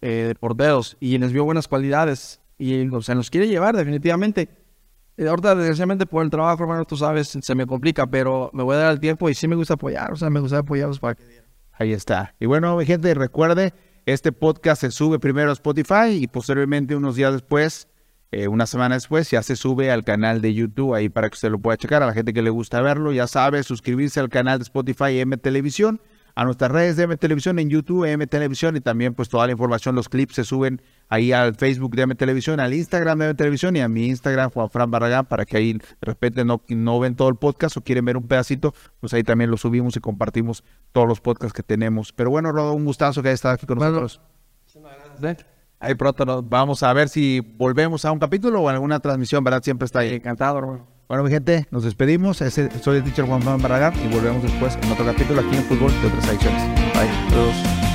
eh, de porteros y les vio buenas cualidades y o sea, los quiere llevar definitivamente. Eh, ahorita, desgraciadamente, por el trabajo, hermano, tú sabes, se me complica, pero me voy a dar el tiempo y sí me gusta apoyar, o sea, me gusta apoyarlos para que Ahí está. Y bueno, gente, recuerde, este podcast se sube primero a Spotify y posteriormente unos días después, eh, una semana después, ya se sube al canal de YouTube ahí para que usted lo pueda checar. A la gente que le gusta verlo, ya sabe, suscribirse al canal de Spotify M Televisión, a nuestras redes de M Televisión en YouTube, M Televisión y también pues toda la información, los clips se suben ahí al Facebook de M Televisión, al Instagram de M Televisión y a mi Instagram, Juan Fran Barragán, para que ahí de repente no, no ven todo el podcast o quieren ver un pedacito, pues ahí también lo subimos y compartimos todos los podcasts que tenemos. Pero bueno, Rodo, un gustazo que hayas estado aquí con Bueno, nosotros. Ahí pronto nos vamos a ver si volvemos a un capítulo o alguna transmisión, ¿verdad? Siempre está ahí. Encantado, hermano. Bueno, mi gente, nos despedimos. Ese- soy el teacher Juan Fran Barragán y volvemos después en otro capítulo aquí en Fútbol de otras adicciones. Bye. Adiós.